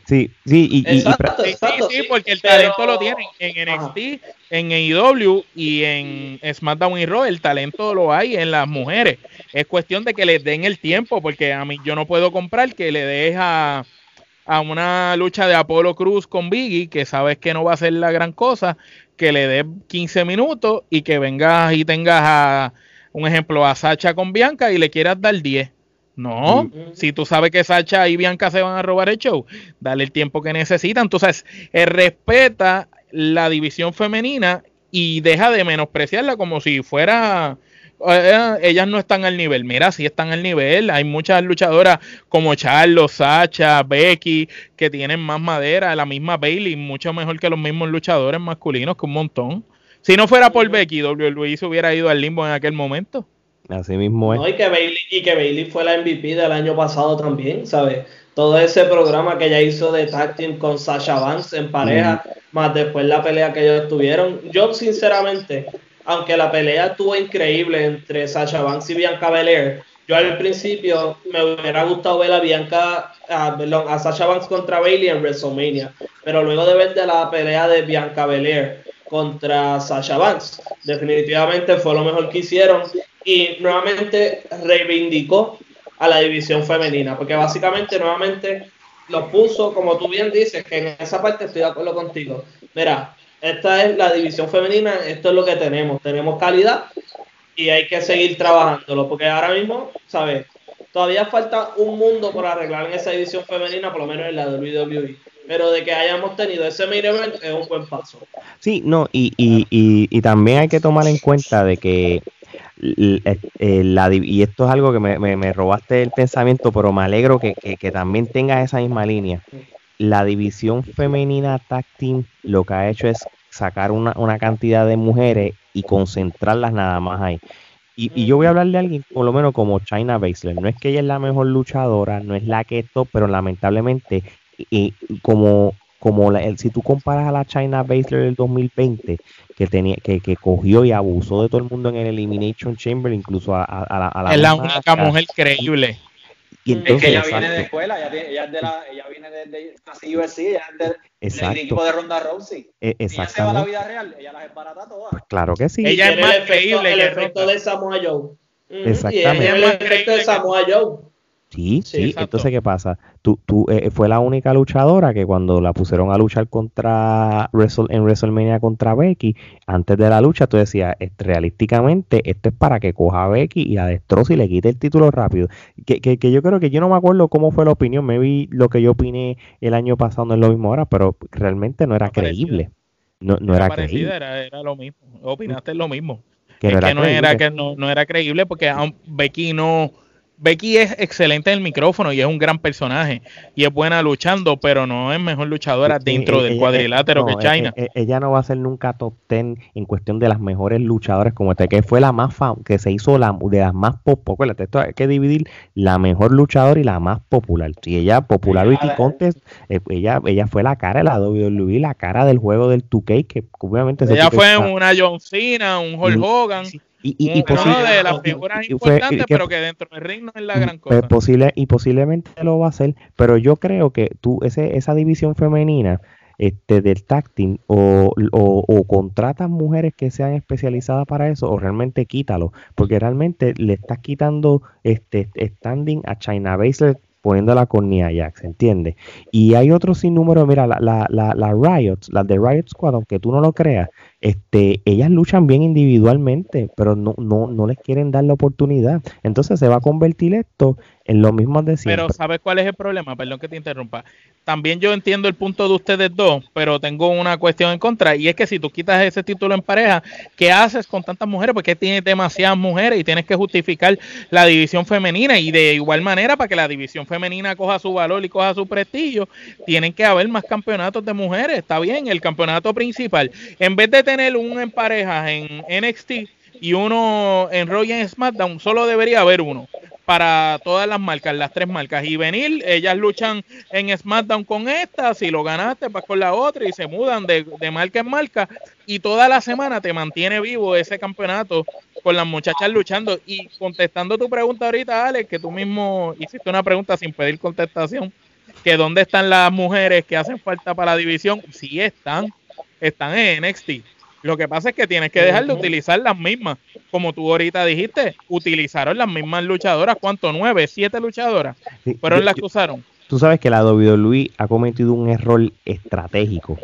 Sí, sí, y, exacto, exacto, sí, porque el talento lo tienen en NXT, en AEW y en SmackDown y Raw, el talento lo hay en las mujeres. Es cuestión de que les den el tiempo, porque a mí yo no puedo comprar que le deja a una lucha de Apolo Cruz con Biggie, que sabes que no va a ser la gran cosa, que le dé 15 minutos y que vengas y tengas a un ejemplo a Sacha con Bianca y le quieras dar 10. No, si tú sabes que Sacha y Bianca se van a robar el show, dale el tiempo que necesitan. Entonces, eh, respeta la división femenina y deja de menospreciarla como si fuera eh, ellas no están al nivel. Mira, sí están al nivel. Hay muchas luchadoras como Charlo, Sacha, Becky, que tienen más madera. La misma Bailey, mucho mejor que los mismos luchadores masculinos, que un montón. Si no fuera por Becky, WWE se hubiera ido al limbo en aquel momento. Así mismo es. y, que Bailey, y que Bailey fue la MVP del año pasado también, ¿sabes? Todo ese programa que ella hizo de tag team con Sasha Banks en pareja, más después la pelea que ellos tuvieron. Yo, sinceramente, aunque la pelea estuvo increíble entre Sasha Banks y Bianca Belair, yo al principio me hubiera gustado ver a Bianca, a, a Sasha Banks contra Bailey en WrestleMania, pero luego de ver de la pelea de Bianca Belair contra Sasha Banks, definitivamente fue lo mejor que hicieron y nuevamente reivindicó a la división femenina, porque básicamente nuevamente lo puso, como tú bien dices, que en esa parte estoy de acuerdo contigo. Mira, esta es la división femenina, esto es lo que tenemos, tenemos calidad y hay que seguir trabajándolo, porque ahora mismo, ¿sabes? Todavía falta un mundo por arreglar en esa división femenina, por lo menos en la WWE. Pero de que hayamos tenido ese main es un buen paso. Sí, no, y, y, y, y también hay que tomar en cuenta de que y esto es algo que me, robaste el pensamiento, pero me alegro que, también tengas esa misma línea. La división femenina tag team lo que ha hecho es sacar una, cantidad de mujeres y concentrarlas nada más ahí. Y, yo voy a hablar de alguien, por lo menos como China Baszler. No es que ella es la mejor luchadora, no es la que esto, pero lamentablemente, y como como el, si tú comparas a la China Baszler del 2020, que tenía que, que, cogió y abusó de todo el mundo en el Elimination Chamber, incluso a, a, a la... Es la única mujer creíble. Y entonces, es que ella viene de escuela, ella, ella, de la, ella viene de, de casi USC, ella es del equipo de Ronda Rousey. E, ella se va a la vida real, ella las embarata todas. Pues claro que sí. Ella es más creíble. El efecto de Samoa Joe. Exactamente. Y ella es más efecto de Samoa Joe. Sí, sí, entonces ¿qué pasa? Tú, tú eh, fue la única luchadora que cuando la pusieron a luchar contra en WrestleMania contra Becky, antes de la lucha tú decías, realísticamente esto es para que coja a Becky y la destroce y le quite el título rápido. Que, que, que, yo creo que yo no me acuerdo cómo fue la opinión, me vi lo que yo opiné el año pasado no es lo mismo ahora, pero realmente no era creíble. No, no era, creíble. Era, era, lo mismo, opinaste lo mismo. Que no, era, no era que no, no era creíble porque Becky no Becky es excelente en el micrófono y es un gran personaje y es buena luchando, pero no es mejor luchadora dentro del cuadrilátero que China. Ella no va a ser nunca top ten en cuestión de las mejores luchadoras como esta, que fue la más que se hizo la, de las más populares. Esto hay que dividir la mejor luchadora y la más popular. Si ella Popularity Contest, eh, ella, ella fue la cara de la WWE, la cara del juego del 2K, que obviamente ella fue una John Cena, un Hulk Hogan. Y, y, de las figuras importantes, pero que dentro del ring no es la gran pues, cosa. posible, y posiblemente lo va a hacer, pero yo creo que tú, ese, esa división femenina este, del tacting o, o, o, contratas mujeres que sean especializadas para eso o realmente quítalo, porque realmente le estás quitando este standing a China Baszler poniéndola con Nia Jax, ¿entiendes? Y hay otro sinnúmero, mira, la, la, la, la Riot, las de Riot Squad, aunque tú no lo creas, este, ellas luchan bien individualmente, pero no, no, no les quieren dar la oportunidad. Entonces se va a convertir esto en lo mismo de siempre. Pero ¿sabes cuál es el problema? Perdón que te interrumpa. También yo entiendo el punto de ustedes dos, pero tengo una cuestión en contra, y es que si tú quitas ese título en pareja, ¿qué haces con tantas mujeres? Porque tienes demasiadas mujeres y tienes que justificar la división femenina, y de igual manera, para que la división femenina coja su valor y coja su prestigio, tienen que haber más campeonatos de mujeres, está bien, el campeonato principal, en vez de tener un en parejas en NXT, y uno en Roy en SmackDown, solo debería haber uno para todas las marcas, las tres marcas. Y venir, ellas luchan en SmackDown con esta, si lo ganaste, vas con la otra y se mudan de, de marca en marca. Y toda la semana te mantiene vivo ese campeonato con las muchachas luchando. Y contestando tu pregunta ahorita, Alex, que tú mismo hiciste una pregunta sin pedir contestación, que dónde están las mujeres que hacen falta para la división. Sí están, están en NXT lo que pasa es que tienes que dejar de utilizar las mismas. Como tú ahorita dijiste, utilizaron las mismas luchadoras. ¿Cuánto? ¿Nueve? ¿Siete luchadoras? Fueron las que usaron. Tú sabes que la WWE ha cometido un error estratégico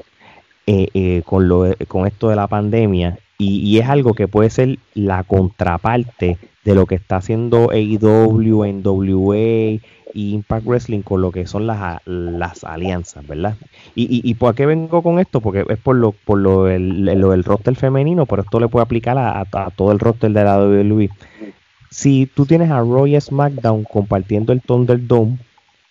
eh, eh, con, lo, con esto de la pandemia y, es algo que puede ser la contraparte de lo que está haciendo AEW, NWA y Impact Wrestling con lo que son las, las alianzas, ¿verdad? Y, y, por qué vengo con esto? Porque es por lo, por lo, el, lo del roster femenino, pero esto le puede aplicar a, todo el roster de la WWE. Si tú tienes a Roy SmackDown compartiendo el Thunderdome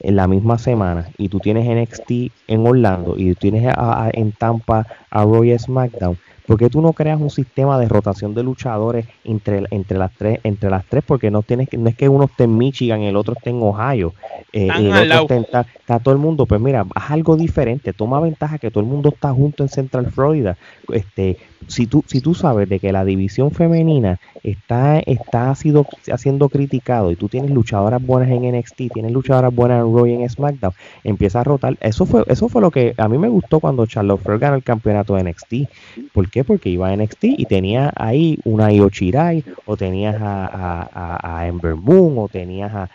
en la misma semana y tú tienes NXT en Orlando y tú tienes en Tampa a Roy SmackDown, ¿Por qué tú no creas un sistema de rotación de luchadores entre, entre las tres, entre las tres? Porque no tienes no es que uno esté en Michigan y el otro esté en Ohio. Eh, el otro está, está, todo el mundo. Pues mira, haz algo diferente. Toma ventaja que todo el mundo está junto en Central Florida. Este, si tú, si tú sabes de que la división femenina está, está sido, siendo criticado y tú tienes luchadoras buenas en NXT, tienes luchadoras buenas en Raw y en SmackDown, empieza a rotar. Eso fue, eso fue lo que a mí me gustó cuando Charlotte Flair ganó el campeonato de NXT. ¿Por qué? Porque iba a NXT y tenía ahí una Io Shirai, o tenías a, a, a, Ember Moon, o tenías a,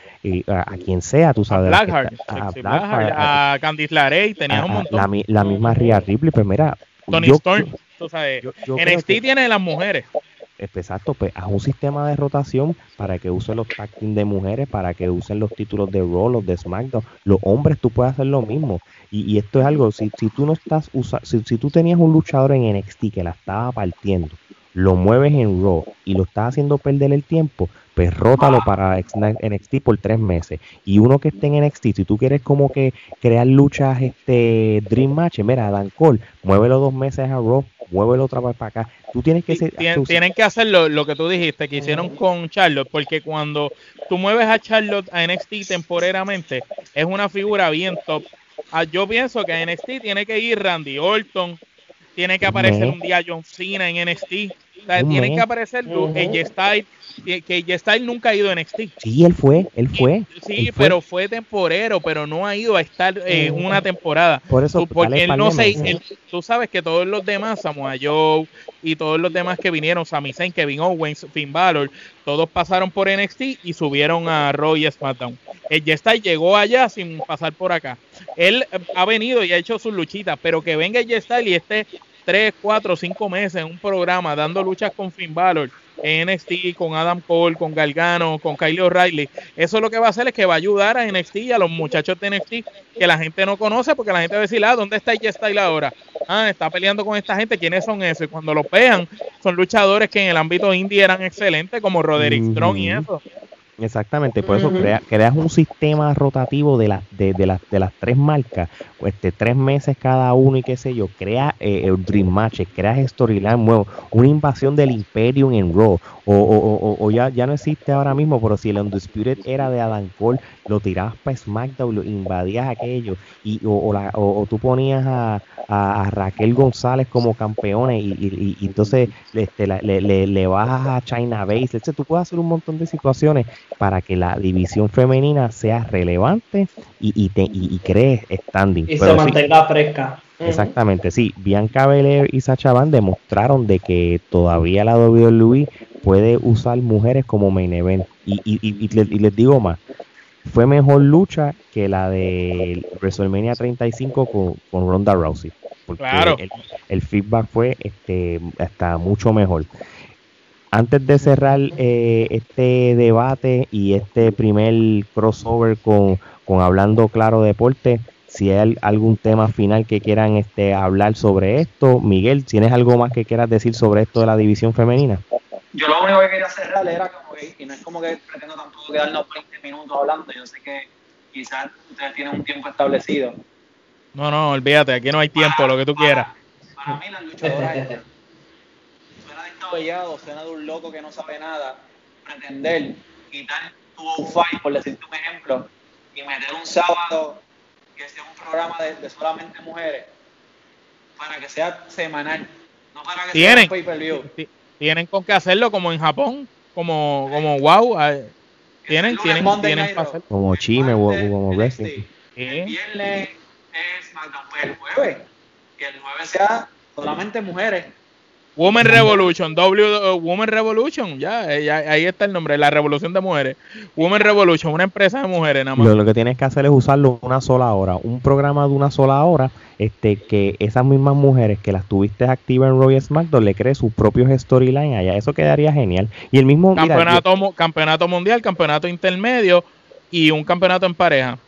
a, quien sea, tú sabes. a, Candice LaRey, tenías un montón. La, misma Rhea Ripley, pues mira. Tony Storm. NXT tiene las mujeres. Exacto, pues haz un sistema de rotación para que usen los tag de mujeres, para que usen los títulos de Raw, los de SmackDown. Los hombres tú puedes hacer lo mismo. Y, esto es algo, si, si tú no estás usando, si, si, tú tenías un luchador en NXT que la estaba partiendo, lo mueves en Raw y lo estás haciendo perder el tiempo, pues rótalo para NXT por tres meses. Y uno que esté en NXT, si tú quieres como que crear luchas este Dream Match, mira, Dan Cole, muévelo dos meses a Raw, muévelo otra vez para acá. Tú tienes que... tienen que hacer lo, que tú dijiste, que hicieron con Charlotte, porque cuando tú mueves a Charlotte a NXT temporeramente, es una figura bien top. Ah, yo pienso que a NXT tiene que ir Randy Orton, tiene que aparecer un día John Cena en NXT, tienen que aparecer uh Styles que J Style nunca ha ido a NXT. Sí, él fue, él fue. Sí, pero fue temporero, pero no ha ido a estar eh, una temporada. Por eso, porque él no se, tú sabes que todos los demás, Samoa Joe y todos los demás que vinieron, Sami Zayn, Kevin Owens, Finn Balor, todos pasaron por NXT y subieron a Raw y SmackDown. El J llegó allá sin pasar por acá. Él eh, ha venido y ha hecho sus luchitas, pero que venga el J y esté 3, 4, 5 meses en un programa dando luchas con Finn Balor en NXT, con Adam Cole, con Galgano, con Kylie O'Reilly. Eso lo que va a hacer es que va a ayudar a NXT y a los muchachos de NXT que la gente no conoce, porque la gente va a decir, ah, ¿dónde está J Style ahora? Ah, está peleando con esta gente, ¿quiénes son esos? Y cuando los vean, son luchadores que en el ámbito indie eran excelentes, como Roderick Strong y eso. Exactamente, por eso creas un sistema rotativo de las de, de, las de las tres marcas, este, tres meses cada uno y qué sé yo, crea eh, el Dream Match, creas Storyline nuevo, una invasión del Imperium en Raw, o, o, o, ya, ya no existe ahora mismo, pero si el Undisputed era de Adam Cole, lo tirabas para SmackDown, lo invadías aquello, y, o, la, o, tú ponías a, a, Raquel González como campeona y, y, y entonces este, le, le, le, bajas a China Base, tú puedes hacer un montón de situaciones para que la división femenina sea relevante y, y, te, y, crees standing. Y se mantenga fresca. Exactamente, sí. Bianca Belair y Sacha Van demostraron de que todavía la WWE puede usar mujeres como main event. Y, y, y, les, digo más, fue mejor lucha que la de WrestleMania 35 con, con Ronda Rousey. Porque claro. el, feedback fue este hasta mucho mejor. Antes de cerrar eh, este debate y este primer crossover con, con Hablando Claro Deporte, si hay algún tema final que quieran este, hablar sobre esto, Miguel, ¿tienes algo más que quieras decir sobre esto de la división femenina? Yo lo único que quería cerrar era como que, y no es como que pretendo tampoco quedarnos 20 minutos hablando, yo sé que quizás ustedes tienen un tiempo establecido. No, no, olvídate, aquí no hay tiempo, lo que tú quieras. Para mí las luchadoras descabellado, suena de un loco que no sabe nada, pretender quitar tu fight, por decirte un ejemplo, y meter un sábado que sea un programa de, solamente mujeres para que sea semanal, no para que sea un pay-per-view. Tienen con qué hacerlo como en Japón, como, como wow. Tienen, tienen, tienen Como Chime o como Wrestling. El viernes es SmackDown, pues el jueves. Que el jueves sea solamente mujeres Women Revolution, W uh, Women Revolution, ya, ahí está el nombre, la revolución de mujeres. Women Revolution, una empresa de mujeres nada más. Lo, que tienes que hacer es usarlo una sola hora, un programa de una sola hora, este que esas mismas mujeres que las tuviste activas en Royal SmackDown le cree sus propios storyline allá, eso quedaría genial. Y el mismo campeonato, campeonato mundial, campeonato intermedio y un campeonato en pareja.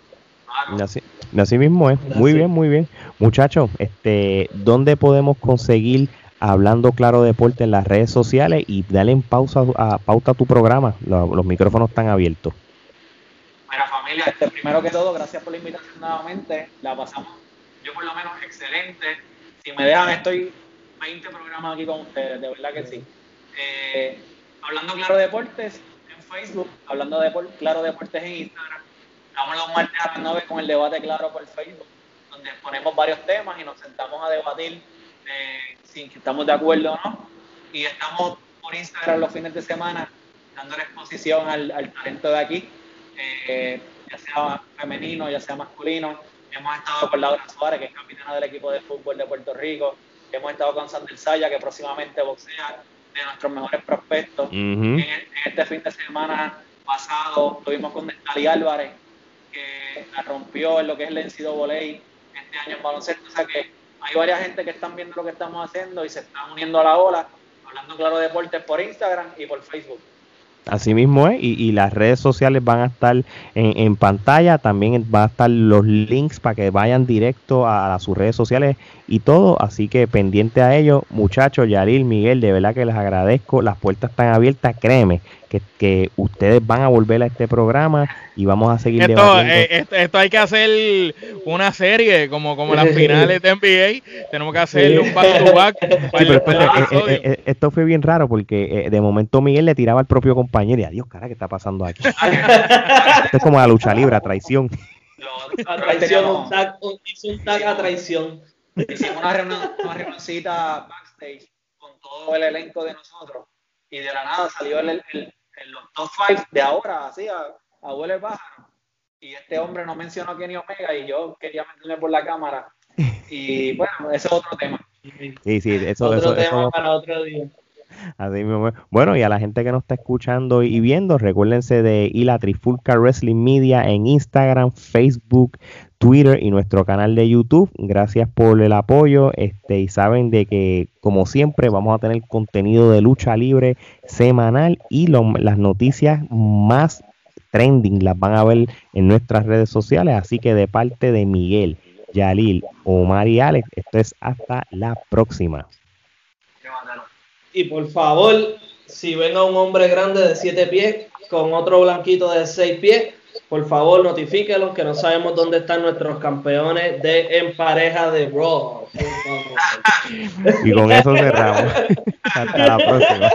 Así, así mismo es, muy bien, muy bien. Muchachos, este, ¿dónde podemos conseguir Hablando Claro Deporte en las redes sociales y dale en pausa a, pauta a tu programa. Los, micrófonos están abiertos. Bueno, familia, este, [laughs] primero que todo, gracias por la invitación nuevamente. La pasamos, yo por lo menos, excelente. Si me dejan, estoy 20 programas aquí con ustedes, de verdad que sí. Eh, hablando Claro Deportes en Facebook, Hablando de Claro Deportes en Instagram. Estamos los martes a las 9 con el debate claro por Facebook, donde ponemos varios temas y nos sentamos a debatir eh, si estamos de acuerdo o no. Y estamos por Instagram los fines de semana dando la exposición al, talento de aquí, eh, ya sea femenino, ya sea masculino. Hemos estado con Laura Suárez, que es capitana del equipo de fútbol de Puerto Rico. Hemos estado con Sander Saya, que próximamente boxea, de nuestros mejores prospectos. en, este fin de semana pasado estuvimos con Nestali Álvarez, que la rompió en lo que es el Voley este año en baloncesto. O sea que hay varias gente que están viendo lo que estamos haciendo y se están uniendo a la ola, hablando claro de deportes por Instagram y por Facebook. Así mismo es, y, las redes sociales van a estar en, pantalla, también van a estar los links para que vayan directo a, sus redes sociales y todo, así que pendiente a ello, muchachos, Yaril, Miguel, de verdad que les agradezco, las puertas están abiertas, créeme, que, que ustedes van a volver a este programa y vamos a seguir esto, eh, esto, hay que hacer una serie como, como las finales de NBA. Tenemos que hacer un back to back. Eh, eh, esto fue bien raro porque de momento Miguel le tiraba al propio compañero y adiós, cara, ¿qué está pasando aquí? [laughs] esto es como la lucha libre, a traición. a traición, un tag, un, tag a traición. Hicimos una, reunión, una reunioncita backstage con todo el elenco de nosotros y de la nada salió el, el, los top 5 de ahora, así, a, abuelo el pájaro. Y este hombre no mencionó a Kenny Omega y yo quería meterme por la cámara. Y bueno, ese es otro tema. Sí, sí, eso, otro eso, tema para otro día. Así mismo. Bueno, y a la gente que nos está escuchando y viendo, recuérdense de ir a Trifulca Wrestling Media en Instagram, Facebook, Twitter y nuestro canal de YouTube. Gracias por el apoyo. Este, y saben de que, como siempre, vamos a tener contenido de lucha libre semanal y las noticias más trending las van a ver en nuestras redes sociales. Así que de parte de Miguel, Yalil, Omar y Alex, esto es hasta la próxima. Y por favor, si ven a un hombre grande de 7 pies con otro blanquito de 6 pies, por favor notifíquelos que no sabemos dónde están nuestros campeones de en pareja de Raw. y con eso cerramos. [laughs] Hasta la próxima.